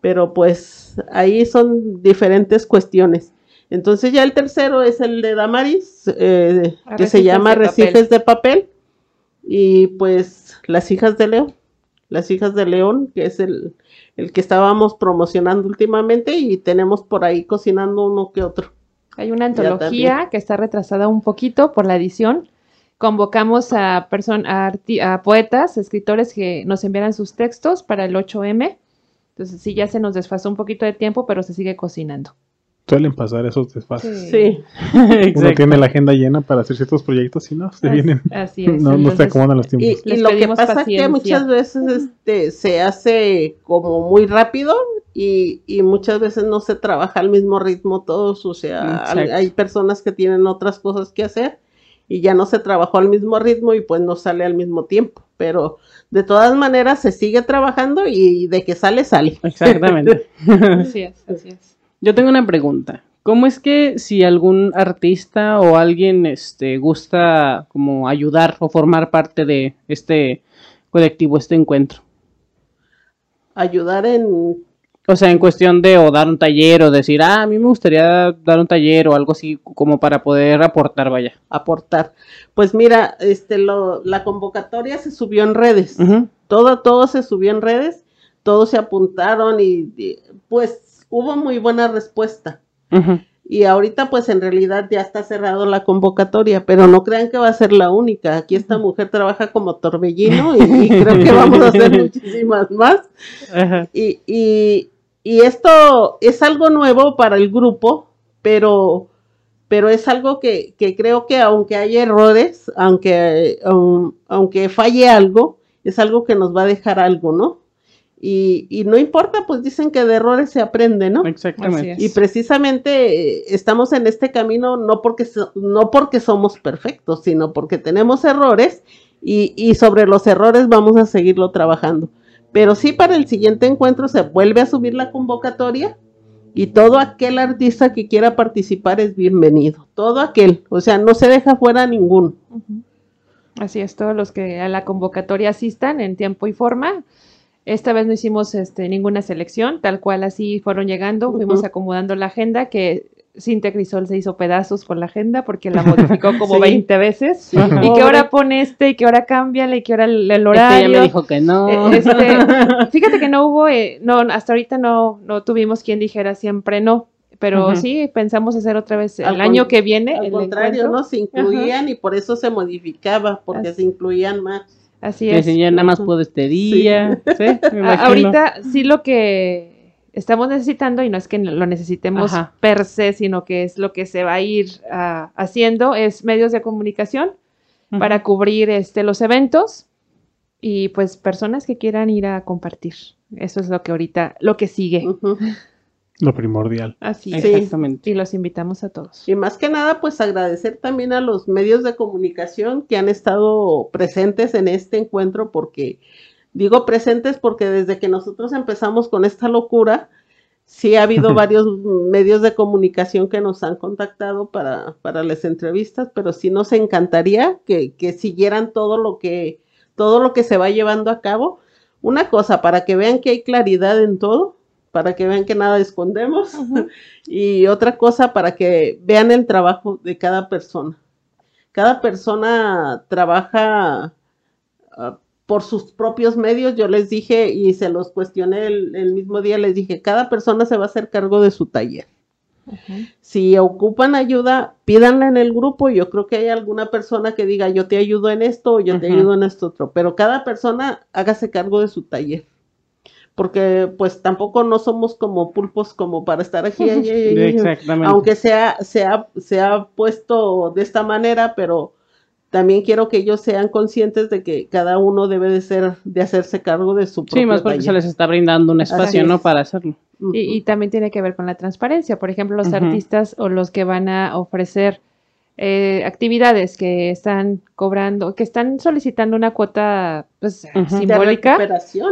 Pero pues ahí son diferentes cuestiones. Entonces ya el tercero es el de Damaris, eh, que se llama
de papel.
Recifes de papel. Y pues las hijas de León, las hijas de León, que es el, el que estábamos promocionando últimamente y tenemos por ahí cocinando uno que otro.
Hay una antología que está retrasada un poquito por la edición. Convocamos a, a poetas, escritores que nos enviaran sus textos para el 8M. Entonces sí, ya se nos desfasó un poquito de tiempo, pero se sigue cocinando.
Suelen pasar esos desfases.
Sí,
Uno
Exacto.
tiene la agenda llena para hacer ciertos proyectos y no, se
As-
vienen.
Así es.
No, no se acomodan los tiempos.
y lo que pasa
paciencia.
que muchas veces este, se hace como muy rápido y, y muchas veces no se trabaja al mismo ritmo todos, o sea, hay, hay personas que tienen otras cosas que hacer y ya no se trabajó al mismo ritmo y pues no sale al mismo tiempo, pero de todas maneras se sigue trabajando y de que sale, sale.
Exactamente.
Así es, así es.
Yo tengo una pregunta. ¿Cómo es que si algún artista o alguien este, gusta como ayudar o formar parte de este colectivo, este encuentro?
Ayudar en
O sea, en cuestión de o dar un taller o decir, ah, a mí me gustaría dar un taller o algo así como para poder aportar, vaya.
aportar. Pues mira, este lo, la convocatoria se subió en redes. Todo, todo se subió en redes, todos se apuntaron y, pues hubo muy buena respuesta. Y ahorita pues en realidad ya está cerrado la convocatoria, pero no crean que va a ser la única. Aquí esta mujer trabaja como torbellino y, y creo que vamos a hacer muchísimas más.
Ajá.
Y, y, y esto es algo nuevo para el grupo, pero, pero es algo que, que creo que aunque haya errores, aunque, um, aunque falle algo, es algo que nos va a dejar algo, ¿no? Y, y no importa, pues dicen que de errores se aprende, ¿no?
Exactamente.
Y precisamente eh, estamos en este camino no porque, so- no porque somos perfectos, sino porque tenemos errores y, y sobre los errores vamos a seguirlo trabajando. Pero sí para el siguiente encuentro se vuelve a subir la convocatoria y todo aquel artista que quiera participar es bienvenido. Todo aquel, o sea, no se deja fuera ninguno.
Así es, todos los que a la convocatoria asistan en tiempo y forma. Esta vez no hicimos este, ninguna selección, tal cual así fueron llegando, fuimos
Ujú.
acomodando la agenda, que Cintia Crisol se hizo pedazos con la agenda porque la modificó como
Sí.
20 veces.
Sí.
Y que ahora pone este, y que ahora cámbiale, y que ahora el, el
Este
horario.
ya me dijo que no.
Eh, este, fíjate que no hubo, eh, no, hasta ahorita no, no tuvimos quien dijera siempre no, pero sí pensamos hacer otra vez el
Al
año que viene.
Al
el
contrario,
encuentro.
¿no? Se incluían y por eso se modificaba, porque
Así.
se incluían más.
Así es.
decían, ya nada más puedo este día. Sí, me
ahorita sí lo que estamos necesitando, y no es que lo necesitemos
Ajá.
per se, sino que es lo que se va a ir ah, haciendo, es medios de comunicación para cubrir este, los eventos y pues personas que quieran ir a compartir. Eso es lo que ahorita, lo que sigue.
Lo primordial.
Así es.
Sí.
Exactamente.
Y los invitamos a todos.
Y más que nada, pues agradecer también a los medios de comunicación que han estado presentes en este encuentro, porque digo presentes porque desde que nosotros empezamos con esta locura, sí ha habido varios medios de comunicación que nos han contactado para, para las entrevistas, pero sí nos encantaría que, que siguieran todo lo que, todo lo que se va llevando a cabo. Una cosa, para que vean que hay claridad en todo, para que vean que nada escondemos. Y otra cosa para que vean el trabajo de cada persona. Cada persona trabaja ah, por sus propios medios. Yo les dije y se los cuestioné el, el mismo día, les dije, cada persona se va a hacer cargo de su taller. Si ocupan ayuda, pídanla en el grupo. Yo creo que hay alguna persona que diga, yo te ayudo en esto o yo te ayudo en esto otro. Pero cada persona hágase cargo de su taller. Porque pues tampoco no somos como pulpos como para estar aquí. ay, ay, ay, ay.
Exactamente.
Aunque sea, sea, se ha puesto de esta manera, pero también quiero que ellos sean conscientes de que cada uno debe de ser, de hacerse cargo de su propio
Sí, más porque se les está brindando un espacio, ¿no? Para hacerlo.
Y, y también tiene que ver con la transparencia. Por ejemplo, los artistas o los que van a ofrecer eh, actividades que están cobrando, que están solicitando una cuota pues, simbólica,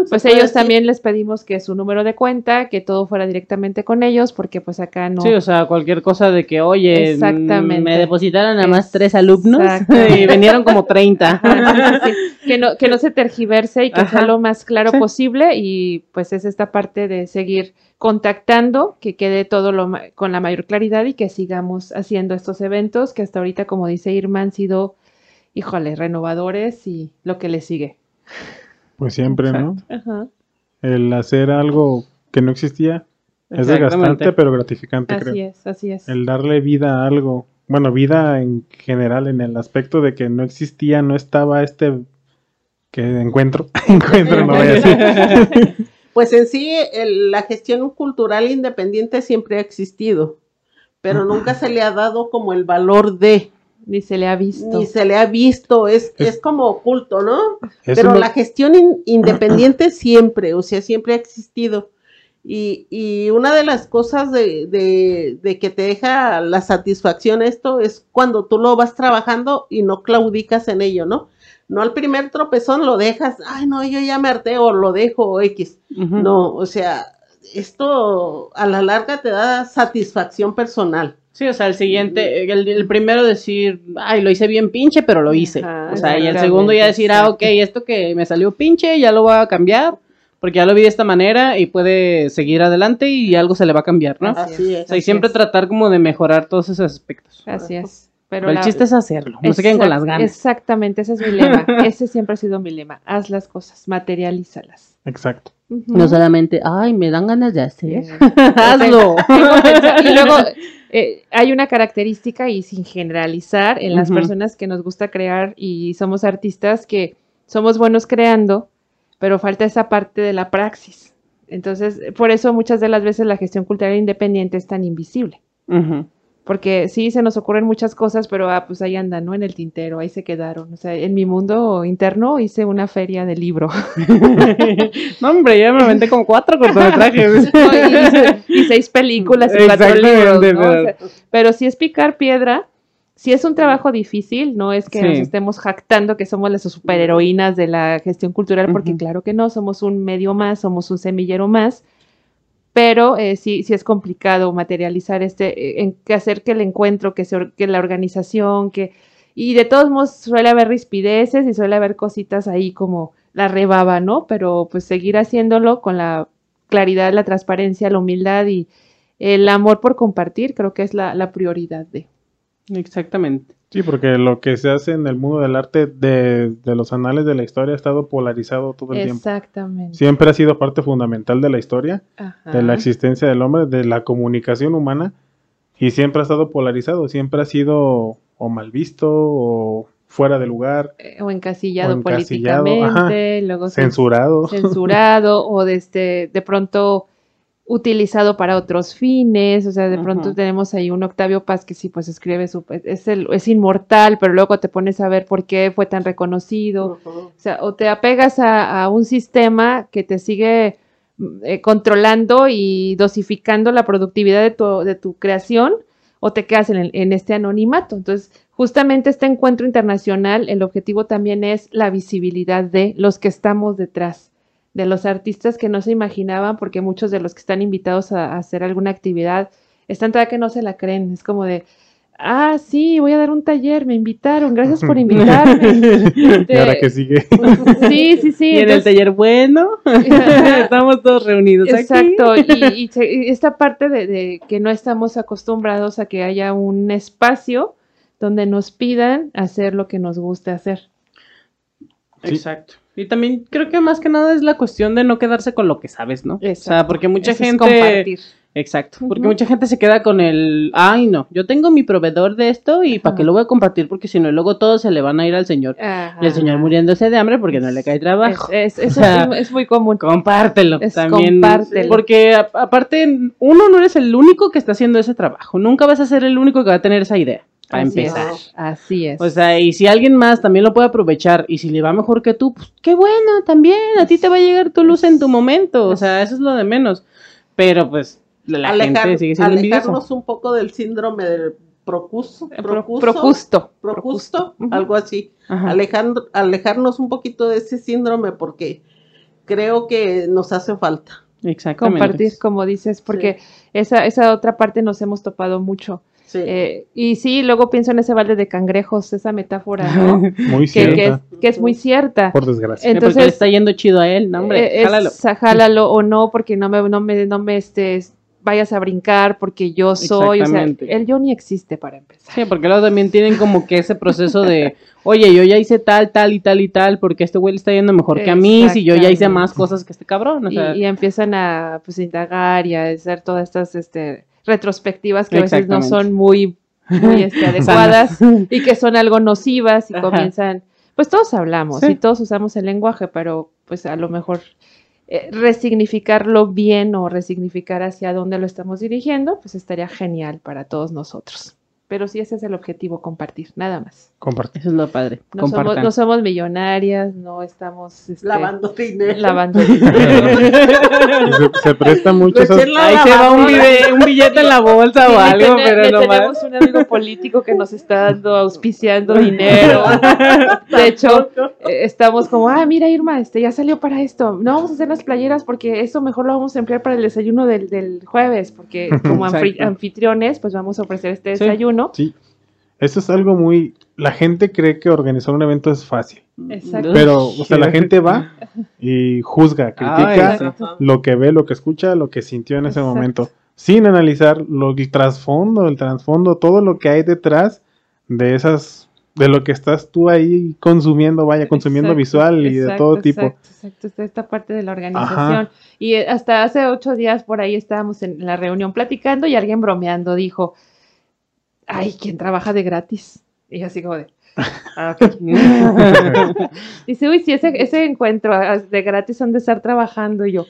pues ellos
decir.
también les pedimos que su número de cuenta, que todo fuera directamente con ellos, porque pues acá no.
Sí, o sea, cualquier cosa de que, oye,
Exactamente.
me depositaron nada más tres alumnos y vinieron como 30.
Ajá, sí, que no que no se tergiverse y que sea lo más claro
Sí.
posible y pues es esta parte de seguir contactando, que quede todo lo ma- con la mayor claridad y que sigamos haciendo estos eventos que hasta ahorita, como dice Irma, han sido, híjole, renovadores y lo que le sigue.
Pues siempre, ¿no?
Ajá.
El hacer algo que no existía es desgastante, pero gratificante,
Así
creo.
es, así es.
El darle vida a algo. Bueno, vida en general, en el aspecto de que no existía, no estaba este que encuentro. encuentro, no voy a decir.
Pues en sí, el- la gestión cultural independiente siempre ha existido, pero nunca se le ha dado como el valor de,
Ni se le ha visto.
ni se le ha visto, es,
Es-
es como oculto, ¿no? Pero la gestión in- independiente siempre, o sea, siempre ha existido. Y, y una de las cosas de, de- de que te deja la satisfacción esto es cuando tú lo vas trabajando y no claudicas en ello, ¿no? No al primer tropezón lo dejas, ay no, yo ya me harté o lo dejo o X. No, o sea, esto a la larga te da satisfacción personal.
Sí, o sea, el siguiente, el, el primero decir, ay, lo hice bien pinche, pero lo hice.
Ajá,
o sea, y el segundo ya decir, ah, ok, esto que me salió pinche, ya lo voy a cambiar, porque ya lo vi de esta manera y puede seguir adelante y algo se le va a cambiar, ¿no?
Así
Así
O
es.
sea, y siempre
es.
tratar como de mejorar todos esos aspectos.
Así es. Pero
el
la-
chiste es hacerlo, no se queden con las ganas.
Exactamente, ese es mi lema. ese siempre ha sido mi lema. Haz las cosas, materialízalas.
Exacto.
No solamente, ay, me dan ganas de hacer.
Eh,
Hazlo.
y luego eh, hay una característica y sin generalizar en las personas que nos gusta crear y somos artistas que somos buenos creando, pero falta esa parte de la praxis. Entonces, por eso muchas de las veces la gestión cultural independiente es tan invisible.
Ujú.
Porque sí, se nos ocurren muchas cosas, pero ah, pues ahí andan, ¿no? En el tintero, ahí se quedaron. O sea, en mi mundo interno hice una feria de libro.
no, hombre, ya me aventé como cuatro cortometrajes.
Y, y seis películas y cuatro libros, ¿no? O
pero-
sea, pero si es picar piedra, si es un trabajo difícil, no es que
Sí.
nos estemos jactando que somos las superheroínas de la gestión cultural, porque claro que no, somos un medio más, somos un semillero más, pero eh, sí, sí es complicado materializar este, eh, en, hacer que el encuentro, que, se, que la organización, que... Y de todos modos suele haber rispideces y suele haber cositas ahí como la rebaba, ¿no? Pero pues seguir haciéndolo con la claridad, la transparencia, la humildad y el amor por compartir, creo que es la, la prioridad de.
Exactamente.
Sí, porque lo que se hace en el mundo del arte de, de los anales de la historia ha estado polarizado todo el tiempo.
Exactamente.
Siempre ha sido parte fundamental de la historia,
Ajá.
de la existencia del hombre, de la comunicación humana, y siempre ha estado polarizado, siempre ha sido o mal visto o fuera de lugar,
Eh, o encasillado,
o encasillado,
políticamente, luego cen-
censurado.
censurado o de, este, de pronto utilizado para otros fines, o sea, de pronto tenemos ahí un Octavio Paz que sí, pues escribe, su, es, el, es inmortal, pero luego te pones a ver por qué fue tan reconocido. O sea, o te apegas a, a un sistema que te sigue mm, eh, controlando y dosificando la productividad de tu, de tu creación, o te quedas en, el- en este anonimato. Entonces, justamente este encuentro internacional, el objetivo también es la visibilidad de los que estamos detrás, de los artistas que no se imaginaban, porque muchos de los que están invitados a, a hacer alguna actividad están todavía que no se la creen. Es como de, ah, sí, voy a dar un taller, me invitaron, gracias por invitarme.
y ahora
Este,
que sigue.
Sí, sí, sí.
y en el taller, bueno, estamos todos reunidos aquí.
Exacto, y, y y esta parte de, de que no estamos acostumbrados a que haya un espacio donde nos pidan hacer lo que nos guste hacer.
Sí.
Exacto. Y también creo que más que nada es la cuestión de no quedarse con lo que sabes, ¿no? O sea,
Exacto.
porque mucha
Eso es
gente...
compartir.
Exacto, porque mucha gente se queda con el, ay no, yo tengo mi proveedor de esto y para qué lo voy a compartir porque si no luego todos se le van a ir al señor.
Ajá.
Y el señor muriéndose de hambre porque no le cae trabajo.
Es, es-
O sea,
eso es, es muy común.
Compártelo también.
compártelo.
Porque a- aparte, uno no eres el único que está haciendo ese trabajo. Nunca vas a ser el único que va a tener esa idea. Para
Así
empezar.
es. Así es.
O sea, y si alguien más también lo puede aprovechar y si le va mejor que tú, pues qué bueno, también a ti te va a llegar tu luz en tu momento. O sea, eso es lo de menos. Pero pues la
Alejar-
gente sigue siendo envidiosa.
alejarnos un poco del síndrome del procuso,
Eh, pro-
procuso,
procusto.
procusto, algo así. Alejando, alejarnos un poquito de ese síndrome porque creo que nos hace falta.
Exactamente.
Compartir, como dices, porque esa, esa otra parte nos hemos topado mucho.
Sí.
Eh, y sí, luego pienso en ese balde de cangrejos, esa metáfora, ¿no?
Muy
que, que es,
cierta,
que es muy cierta.
por desgracia.
Entonces, le está yendo chido a él, no, hombre,
eh, es,
jálalo.
jálalo o no, porque no me, no me, no me estés, vayas a brincar, porque yo soy, o sea,
Exactamente.
el yo ni existe para empezar.
Sí, porque luego también tienen como que ese proceso de, oye, yo ya hice tal, tal y tal y tal, porque este güey le está yendo mejor que a mí, si yo ya hice más cosas que este cabrón. O
Y,
sea,
y empiezan a pues indagar y a hacer todas estas este, retrospectivas que a veces no son muy, muy este, adecuadas y que son algo nocivas y
Ajá.
comienzan, pues todos hablamos
Sí.
y todos usamos el lenguaje, pero pues a lo mejor eh, resignificarlo bien o resignificar hacia dónde lo estamos dirigiendo, pues estaría genial para todos nosotros. Pero sí, ese es el objetivo, compartir, nada más.
Comparte.
Eso es lo padre.
No, somos, no somos millonarias, no estamos este,
Lavando dinero.
lavando
se, se presta mucho esas-
Recién la
Ahí se va un, billete en la bolsa o algo, pero no
tenemos un amigo político que nos está dando, auspiciando dinero. De hecho, eh, estamos como, ah, mira Irma, este ya salió para esto. No vamos a hacer las playeras porque eso mejor lo vamos a emplear para el desayuno del, del jueves, porque como anfitriones, pues vamos a ofrecer este
Sí.
Desayuno.
Sí. Eso es algo muy... La gente cree que organizar un evento es fácil.
Exacto.
Pero, o sea, la gente va y juzga, critica
sí.
Ajá.
lo que ve, lo que escucha, lo que sintió en ese
Exacto.
momento, sin analizar lo, el trasfondo, el trasfondo, todo lo que hay detrás de esas, de lo que estás tú ahí consumiendo, vaya, consumiendo
Exacto,
visual y de todo tipo.
Exacto, exacto, está esta parte de la organización. Y hasta hace ocho días por ahí estábamos en la reunión platicando y alguien bromeando dijo, ay, ¿quién trabaja de gratis? Y yo así como de... "Ah, ok". Dice, uy, sí, ese, ese encuentro ah, de gratis han de estar trabajando y yo.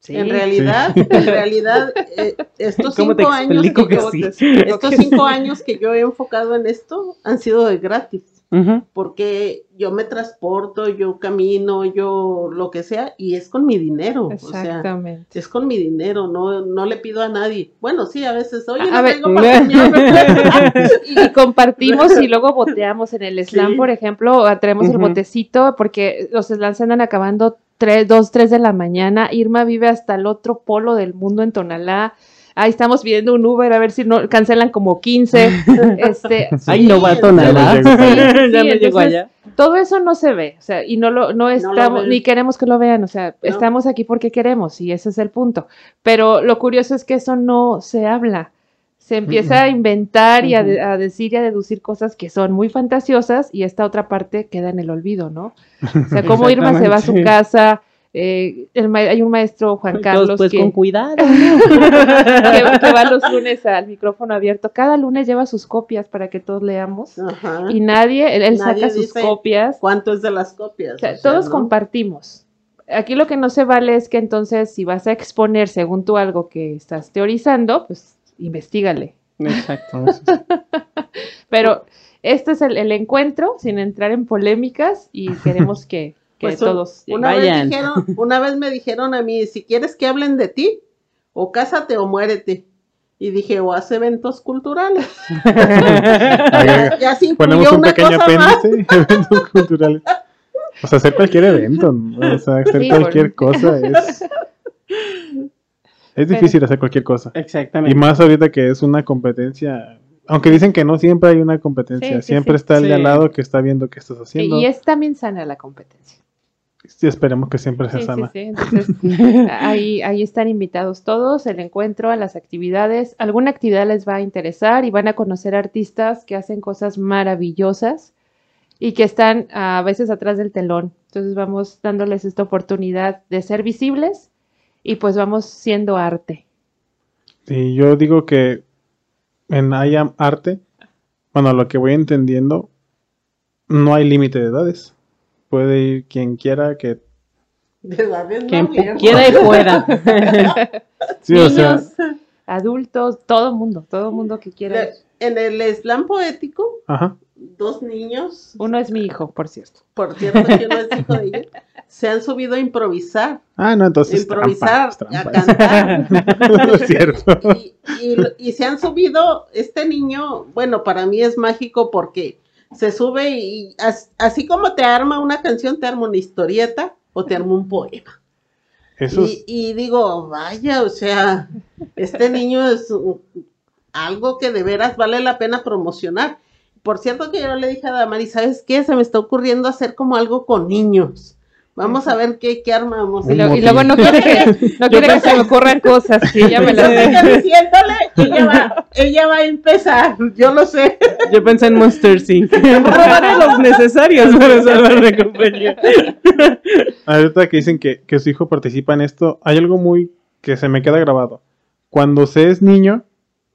Sí.
En realidad, en realidad, eh, estos
¿Cómo te
cinco años que
que
yo,
sí?
estos cinco años que yo he enfocado en esto han sido de gratis, porque yo me transporto, yo camino, yo lo que sea, y es con mi dinero, o sea,
Exactamente.
es con mi dinero, no, no le pido a nadie. Bueno, sí, a veces, oye,
A
no
ver,
tengo para comer".
y compartimos y luego boteamos en el slam,
Sí.
por ejemplo, traemos el
Ujú.
botecito porque los slams se andan acabando 3, 2, 3 de la mañana. Irma vive hasta el otro polo del mundo en Tonalá. Ahí estamos pidiendo un Uber a ver si no cancelan como 15. este,
Ay, no va a Tonalá.
ya me llegó.
Sí,
ya me
entonces,
llegó allá.
todo eso no se ve, o sea, y no lo, no estamos, ni queremos que lo vean, o sea,
No.
estamos aquí porque queremos, y ese es el punto. Pero lo curioso es que eso no se habla. Se empieza a inventar y a, de- a decir y a deducir cosas que son muy fantasiosas, y esta otra parte queda en el olvido, ¿no? O sea, cómo Irma se va a su casa, eh, el hay un maestro, Juan
Todos,
Carlos,
pues
que,
con cuidado.
que, que va los lunes al micrófono abierto. Cada lunes lleva sus copias para que todos leamos.
Ajá.
Y nadie, él, él
Nadie
saca sus
dice
copias.
¿Cuánto es de las copias?
O sea,
O sea,
todos
¿no?
compartimos. Aquí lo que no se vale es que entonces si vas a exponer según tú algo que estás teorizando, pues investigale.
Exacto.
Pero este es el, el encuentro sin entrar en polémicas y queremos que, que
Pues un-
todos...
Una
Vayan.
vez, dijeron, una vez me dijeron a mí, si quieres que hablen de ti, o cásate o muérete. Y dije, o haz eventos culturales. Ya se
Ponemos un pequeño apéndice, eventos culturales. O sea, hacer cualquier evento, ¿no? o sea, hacer
Sí,
cualquier cosa es... Es difícil hacer cualquier cosa.
Exactamente.
Y más ahorita que es una competencia, aunque dicen que no siempre hay una competencia,
Sí, sí,
siempre
sí.
está el de al lado que está viendo qué estás haciendo.
Y es también sana la competencia.
Sí, esperemos que siempre sea
Sí, sí,
sana.
sí. Entonces, ahí, ahí están invitados todos, el encuentro, a las actividades. Alguna actividad les va a interesar y van a conocer artistas que hacen cosas maravillosas y que están a veces atrás del telón. Entonces vamos dándoles esta oportunidad de ser visibles y pues vamos siendo arte.
Y yo digo que en I Am Arte, bueno, lo que voy entendiendo, no hay límite de edades. Puede ir quien quiera que...
De edades, no,
Quien quiera y pueda.
Sí, o sea,
Niños, adultos, todo mundo, todo mundo que quiera.
En el slam poético,
ajá.
dos niños,
Uno es mi hijo, por cierto.
por cierto que uno es hijo de ella, se han subido a improvisar.
Ah, no, entonces...
improvisar,
trampa,
a cantar.
No es cierto.
Y, y- y se han subido, este niño, bueno, para mí es mágico porque se sube y as- así como te arma una canción, te arma una historieta o te arma un poema.
Eso
Y,
es-
y digo, vaya, o sea, este niño es algo que de veras vale la pena promocionar. Por cierto que yo le dije a Damari, ¿sabes qué? Se me está ocurriendo hacer como algo con niños. Vamos a ver qué, qué armamos.
Y, lo- luego no quiere que, no quiere que se me ocurran cosas, que ella me las
Ella diciéndole, ella va, ella va a empezar, yo lo sé.
Yo pensé en Monster Inc. Robaré los necesarios para salvar la compañía.
Ahorita que dicen que, que su hijo participa en esto, hay algo muy que se me queda grabado. Cuando se es niño,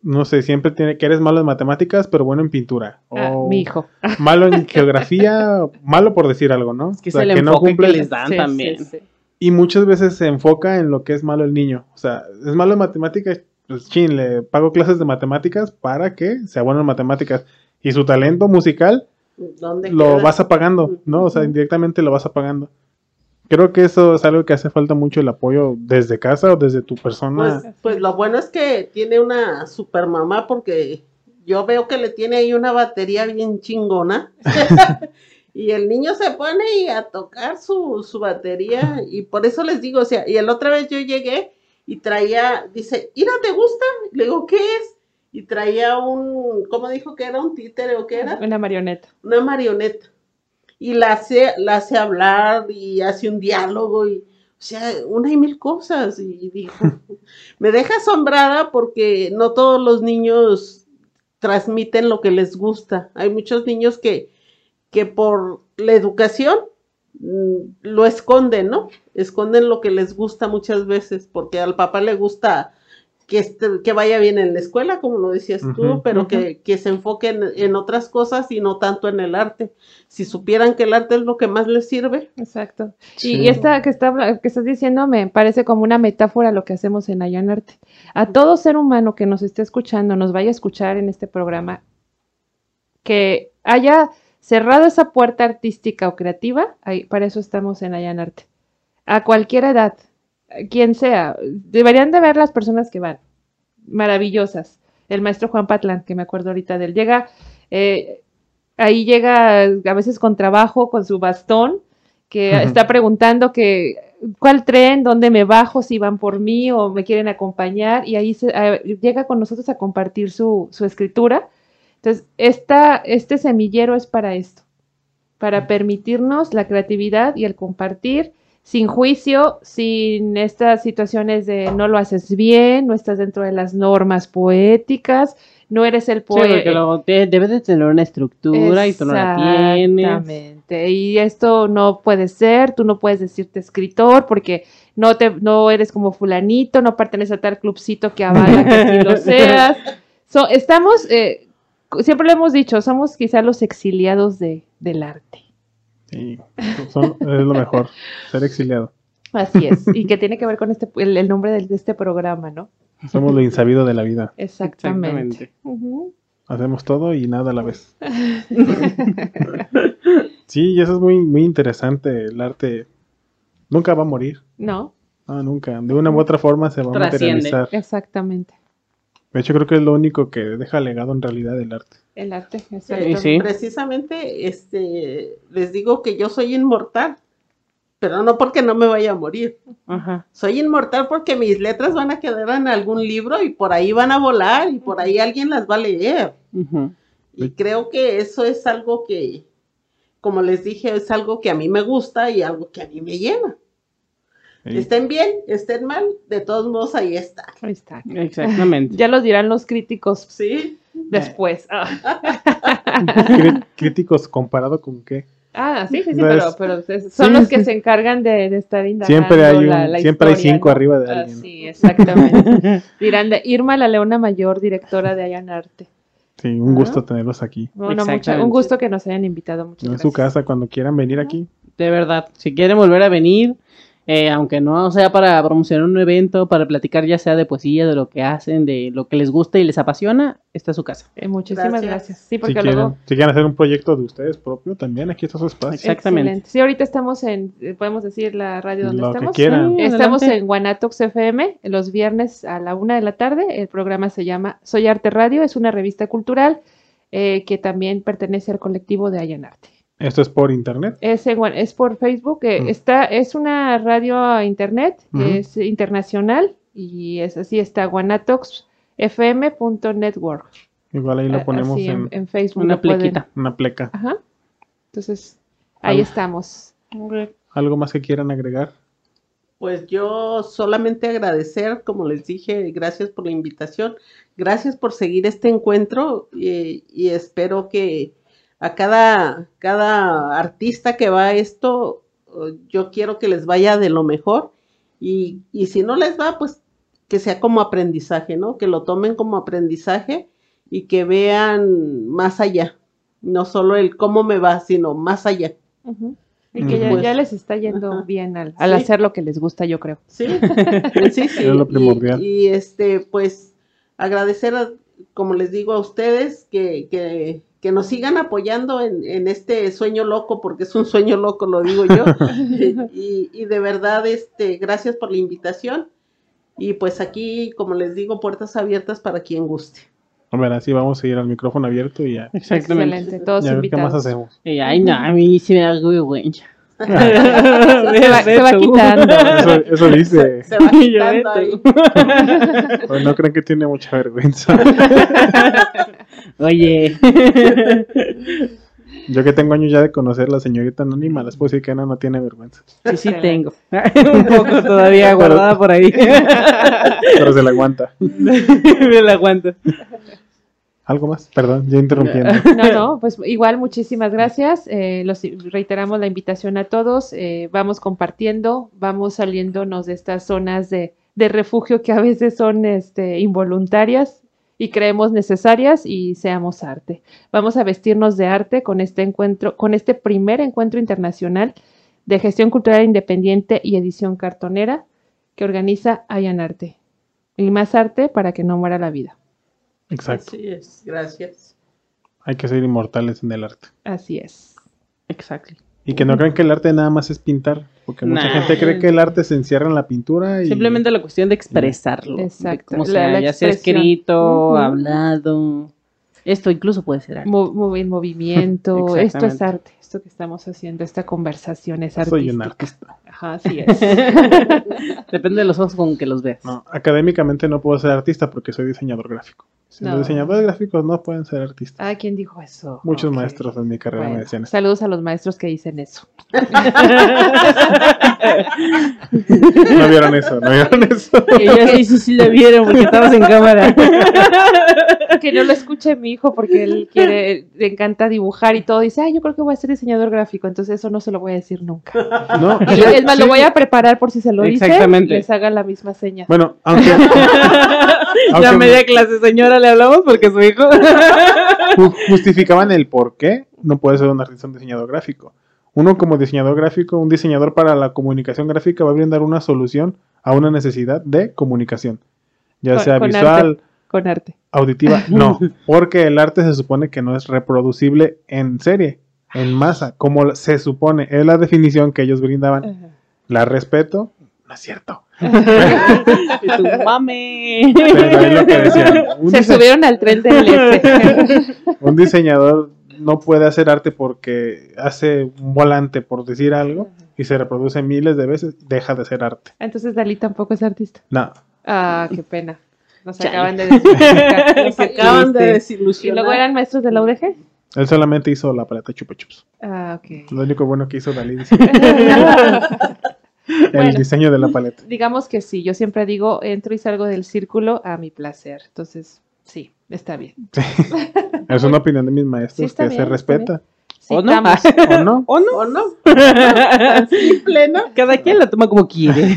no sé, siempre tiene que eres malo en matemáticas, pero bueno en pintura.
Ah,
o
mi hijo.
Malo en geografía, malo por decir algo, ¿no?
Es que
O sea,
es el
no
enfoque que les dan
Sí,
también.
sí, sí.
Y muchas veces se enfoca en lo que es malo el niño. O sea, es malo en matemáticas, pues chin, le pago clases de matemáticas para que sea bueno en matemáticas. Y su talento musical
¿Dónde
lo
queda?
vas apagando, ¿no? O sea, indirectamente lo vas apagando. Creo que eso es algo que hace falta mucho el apoyo desde casa o desde tu persona.
Pues, pues lo bueno es que tiene una super mamá porque yo veo que le tiene ahí una batería bien chingona. y el niño se pone y a tocar su, su batería y por eso les digo, o sea, y el otra vez yo llegué y traía, dice, Ira, ¿te gusta? Le digo, ¿qué es? Y traía un, ¿cómo dijo que era? ¿Un títere o qué era?
Una marioneta.
una marioneta y la hace, la hace hablar y hace un diálogo y, o sea, una y mil cosas y dijo, me deja asombrada porque no todos los niños transmiten lo que les gusta. Hay muchos niños que, que por la educación mm, lo esconden, ¿no? Esconden lo que les gusta muchas veces, porque al papá le gusta que, este- que vaya bien en la escuela, como lo decías tú, pero que, que se enfoquen en otras cosas y no tanto en el arte. Si supieran que el arte es lo que más les sirve,
Exacto.
Sí.
Y esta que, está, que estás diciendo me parece como una metáfora a lo que hacemos en Allanarte. A todo ser humano que nos esté escuchando, nos vaya a escuchar en este programa, que haya cerrado esa puerta artística o creativa, ahí, para eso estamos en Allanarte. A cualquier edad, quien sea, deberían de ver las personas que van, maravillosas. El maestro Juan Patlán, que me acuerdo ahorita de él, llega, eh, ahí llega a veces con trabajo, con su bastón, que está preguntando que cuál tren, dónde me bajo, si van por mí o me quieren acompañar, y ahí se- eh, llega con nosotros a compartir su, su escritura. Entonces, esta, este semillero es para esto, para permitirnos la creatividad y el compartir sin juicio, sin estas situaciones de no lo haces bien, no estás dentro de las normas poéticas, no eres el
Sí, porque
poeta.
luego te- debes de tener una estructura y tú no la tienes.
Exactamente. Y esto no puede ser, tú no puedes decirte escritor porque no te no eres como fulanito, no perteneces a tal clubcito que avala que sí lo seas. So, estamos, eh, siempre lo hemos dicho, somos quizá los exiliados de, del arte.
Sí, son- es lo mejor, ser exiliado.
Así es. y que tiene que ver con este el, el nombre de, este programa, ¿no?
Somos lo insabido de la vida.
Exactamente.
Hacemos todo y nada a la vez. Sí, y eso es muy, muy interesante. El arte nunca va a morir.
No,
No, nunca. De una u otra forma se va a materializar.
exactamente.
De hecho, creo que es lo único que deja legado en realidad el arte.
El arte, exacto.
sí.
precisamente este, les digo que yo soy inmortal, pero no porque no me vaya a morir.
Ajá.
Soy inmortal porque mis letras van a quedar en algún libro y por ahí van a volar y por ahí alguien las va a leer. Y creo que eso es algo que, como les dije, es algo que a mí me gusta y algo que a mí me llena.
Sí.
Estén bien, estén mal, de todos modos ahí está.
Ahí está.
Exactamente.
Ya los dirán los críticos
Sí,
después. Ah.
Críticos comparado con qué.
Ah, sí, sí, sí,
No
pero,
es-
pero es- son
Sí,
los que
sí.
se encargan de, de estar indagando
Siempre hay, un-
la, la
siempre hay cinco
¿no?
arriba de
Ah,
alguien.
sí, exactamente. Dirán de Irma la Leona Mayor, directora de Allanarte.
Sí, un gusto tenerlos aquí.
Bueno, mucha-
Exactamente.
un gusto que nos hayan invitado. Muchas
En su
gracias.
casa, cuando quieran venir aquí.
De verdad, si quieren volver a venir, eh, aunque no sea para promocionar un evento, para platicar ya sea de poesía, de lo que hacen, de lo que les gusta y les apasiona, esta es su casa.
Eh, muchísimas
Gracias.
gracias. Sí,
Si quieren,
luego.
si quieren hacer un proyecto de ustedes propio, también aquí está su espacio.
Exactamente.
Excelente. Sí, ahorita estamos en, eh, podemos decir la radio donde
Lo que
estamos.
quieran.
Sí,
Estamos
adelante.
en Guanatox FM los viernes a la una de la tarde. El programa se llama Soy Arte Radio. Es una revista cultural eh, que también pertenece al colectivo de Allanarte.
Esto es por internet.
Es, es por Facebook. eh,
Mm.
está, es una radio a internet, es internacional y es así está guanatoxfm.network.
Igual ahí lo ponemos
así
en,
en Facebook.
Una
pueden-
plequita.
una pleca.
Ajá. Entonces, ahí
Algo.
estamos.
¿Algo más que quieran agregar?
Pues yo solamente agradecer, como les dije, gracias por la invitación, gracias por seguir este encuentro y, y espero que a cada, cada artista que va a esto, yo quiero que les vaya de lo mejor y, y si no les va, pues que sea como aprendizaje, ¿no? Que lo tomen como aprendizaje y que vean más allá, no solo el cómo me va, sino más allá.
Y que ya,
Pues,
ya les está yendo
ajá.
bien al, al
Sí.
hacer lo que les gusta, yo creo.
Sí, sí, sí.
Es lo
y-
primordial.
Y, este, pues, agradecer, a- como les digo a ustedes, que, que, que nos sigan apoyando en, en este sueño loco, porque es un sueño loco, lo digo yo. y, y de verdad, este, gracias por la invitación. Y pues aquí, como les digo, puertas abiertas para quien guste.
A ver, así vamos a ir al micrófono abierto y ya.
Exactamente.
Excelente, todos
Y a ver qué más hacemos.
Y, ay, no, a mí sí me da vergüenza.
Se va, se va quitando.
Eso, eso dice.
Se va
Yo
quitando ahí.
Pues no creen que tiene mucha vergüenza.
Oye.
Yo que tengo años ya de conocer a la señorita anónima, les puedo decir que Ana no tiene vergüenza.
Sí, sí tengo. Un poco todavía guardada por ahí.
Pero se la aguanta.
me la aguanto.
¿Algo más? Perdón, ya interrumpiendo.
No, no, pues igual muchísimas gracias. Eh, los reiteramos la invitación a todos. eh, vamos compartiendo, vamos saliéndonos de estas zonas de, de refugio que a veces son este, involuntarias y creemos necesarias y seamos arte. Vamos a vestirnos de arte con este encuentro, con este primer encuentro internacional de gestión cultural independiente y edición cartonera que organiza Ayan Arte. Y más arte para que no muera la vida.
Exacto.
Así es, gracias.
Hay que ser inmortales en el arte.
Así es.
Exacto.
Y que no crean que el arte nada más es pintar. Porque mucha
Nah.
gente cree que el arte se encierra en la pintura y...
Simplemente la cuestión de expresarlo. de
Exacto,
cómo
la-
sea,
la
ya sea escrito, hablado. Esto incluso puede ser arte.
Mo- mo- en movimiento. esto es
Exactamente.
arte. Esto que estamos haciendo, esta conversación es
Soy un
artística.
artista.
Ajá, así es.
Depende de los ojos con que los veas.
No, académicamente no puedo ser artista porque soy diseñador gráfico. Si
No.
Los diseñadores gráficos no pueden ser artistas.
Ah, ¿quién dijo eso?
Muchos maestros en mi carrera
Bueno,
me decían eso.
saludos a los maestros que dicen eso.
No vieron eso, no vieron eso.
Y yo sí, sí, sí la vieron porque estabas en cámara.
que no lo escuche mi hijo porque él quiere, le encanta dibujar y todo. Dice, ah, yo creo que voy a ser diseñador gráfico, entonces eso no se lo voy a decir nunca.
No,
Y es más, lo voy a preparar por si se lo dice.
Exactamente.
Les haga la misma seña.
Bueno, aunque,
Ya media clase, señora, le hablamos porque su hijo.
ju- justificaban el por qué no puede ser un artista un diseñador gráfico. Uno como diseñador gráfico, un diseñador para la comunicación gráfica va a brindar una solución a una necesidad de comunicación. Ya
Con-
sea
con
visual,
arte. Con arte.
auditiva, no, porque el arte se supone que no es reproducible en serie, en masa, como se supone, es la definición que ellos brindaban.
Ajá.
La respeto, no es cierto.
Y tu mame.
Pero es lo que decían. Un,
Se subieron al tren del este.
un diseñador no puede hacer arte porque hace un volante, por decir algo, y se reproduce miles de veces, deja de ser arte.
Entonces Dalí tampoco es artista.
No,
Ah, qué pena. Nos
Chale.
acaban de desilusionar.
Nos acaban de
Y
desilusionar.
luego eran maestros de la UDG.
Él solamente hizo la paleta Chupa Chups.
Ah, ok.
Lo único bueno que hizo Dalí, el
Bueno.
diseño de la paleta.
Digamos que sí, yo siempre digo, entro y salgo del círculo a mi placer. Entonces, sí, está bien.
Es una opinión de mis
Sí,
maestros
está
que
bien,
se respeta.
¿O no?
¿O no?
¿O no?
¿O no? Tan simple, ¿no?
Cada quien la toma como quiere.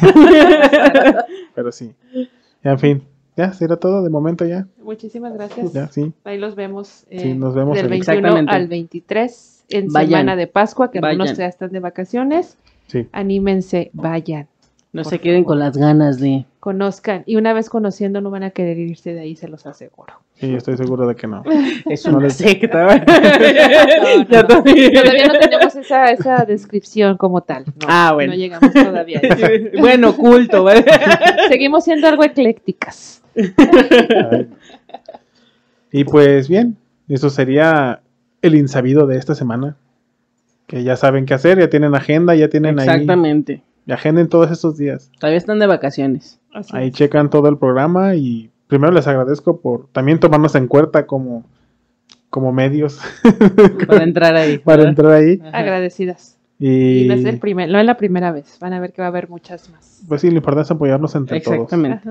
Pero sí. En fin. Ya, será todo de momento ya.
Muchísimas gracias.
Ya, sí.
Ahí los vemos. eh,
Sí, nos vemos
del
el-
21
Exactamente.
al 23 en
Vayan.
semana de Pascua, que algunos
Vayan.
ya están de vacaciones.
Sí.
Anímense, vayan,
No se queden
favor.
con las ganas de.
conozcan. Y una vez conociendo, no van a querer irse de ahí, se los aseguro.
Sí, estoy seguro de que no.
Es
No
una
les-
secta.
no, no. Todavía no tenemos esa, esa descripción como tal. No,
Ah, bueno.
No llegamos todavía.
bueno, culto, ¿vale?
Seguimos siendo algo eclécticas.
Y pues bien, eso sería el insabido de esta semana. Que ya saben qué hacer, ya tienen agenda, ya tienen ahí.
Exactamente.
Y agenden todos estos días.
Todavía están de vacaciones.
Así
Ahí
es.
checan todo el programa y primero les agradezco por también tomarnos en cuenta como, como medios
Para entrar ahí.
para
¿verdad?
entrar ahí.
Ajá.
Agradecidas.
Y,
Y no es, el primer, no es la primera vez. Van a ver que va a haber muchas más.
pues sí, lo importante es apoyarnos entre todos.
Exactamente.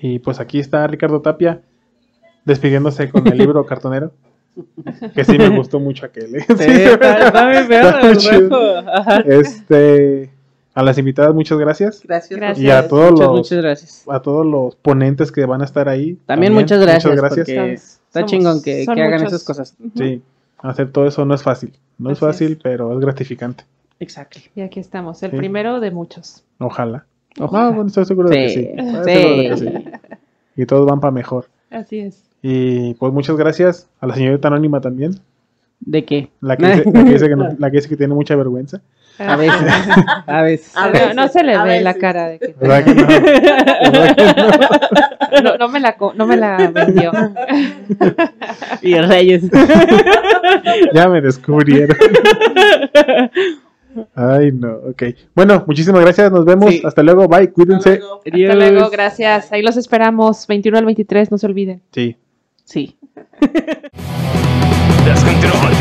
Y pues aquí está Ricardo Tapia despidiéndose con el libro cartonero. Que sí me gustó mucho aquel. ¿eh?
Sí, está, está
Está muy. Este, a las invitadas, muchas gracias.
Gracias.
Gracias.
Y a todos
Muchas,
los,
muchas gracias.
a todos los ponentes que van a estar ahí.
También, muchas gracias.
Muchas gracias.
Porque
Somos-
está chingón que,
son
que hagan
muchos.
esas cosas.
Sí, hacer todo eso no es fácil. No es
Así es.
fácil, pero es gratificante.
Exacto.
Y aquí estamos, el
Sí.
primero de muchos.
Ojalá.
Ojalá.
Ah, bueno, estoy seguro de que
Sí.
sí. Estoy seguro de que
Sí.
sí. Y todos van para mejor.
Así es.
Y pues muchas gracias a la señorita anónima también.
¿De qué?
La que, dice, la que, dice que no- la que dice que tiene mucha vergüenza.
A veces. A veces.
A
No,
veces,
no se le
a
ve la cara de que
¿Verdad que no? ¿Verdad que no?
no, no me la co- no me la vendió.
Y Reyes.
Ya me descubrieron. Ay, no, ok. Bueno, muchísimas gracias. Nos vemos.
Sí.
Hasta luego. Bye. Cuídense.
Hasta luego.
Hasta luego, gracias. Ahí los esperamos, 21 al 23, no se olviden.
Sí.
Sí.
Descontrol.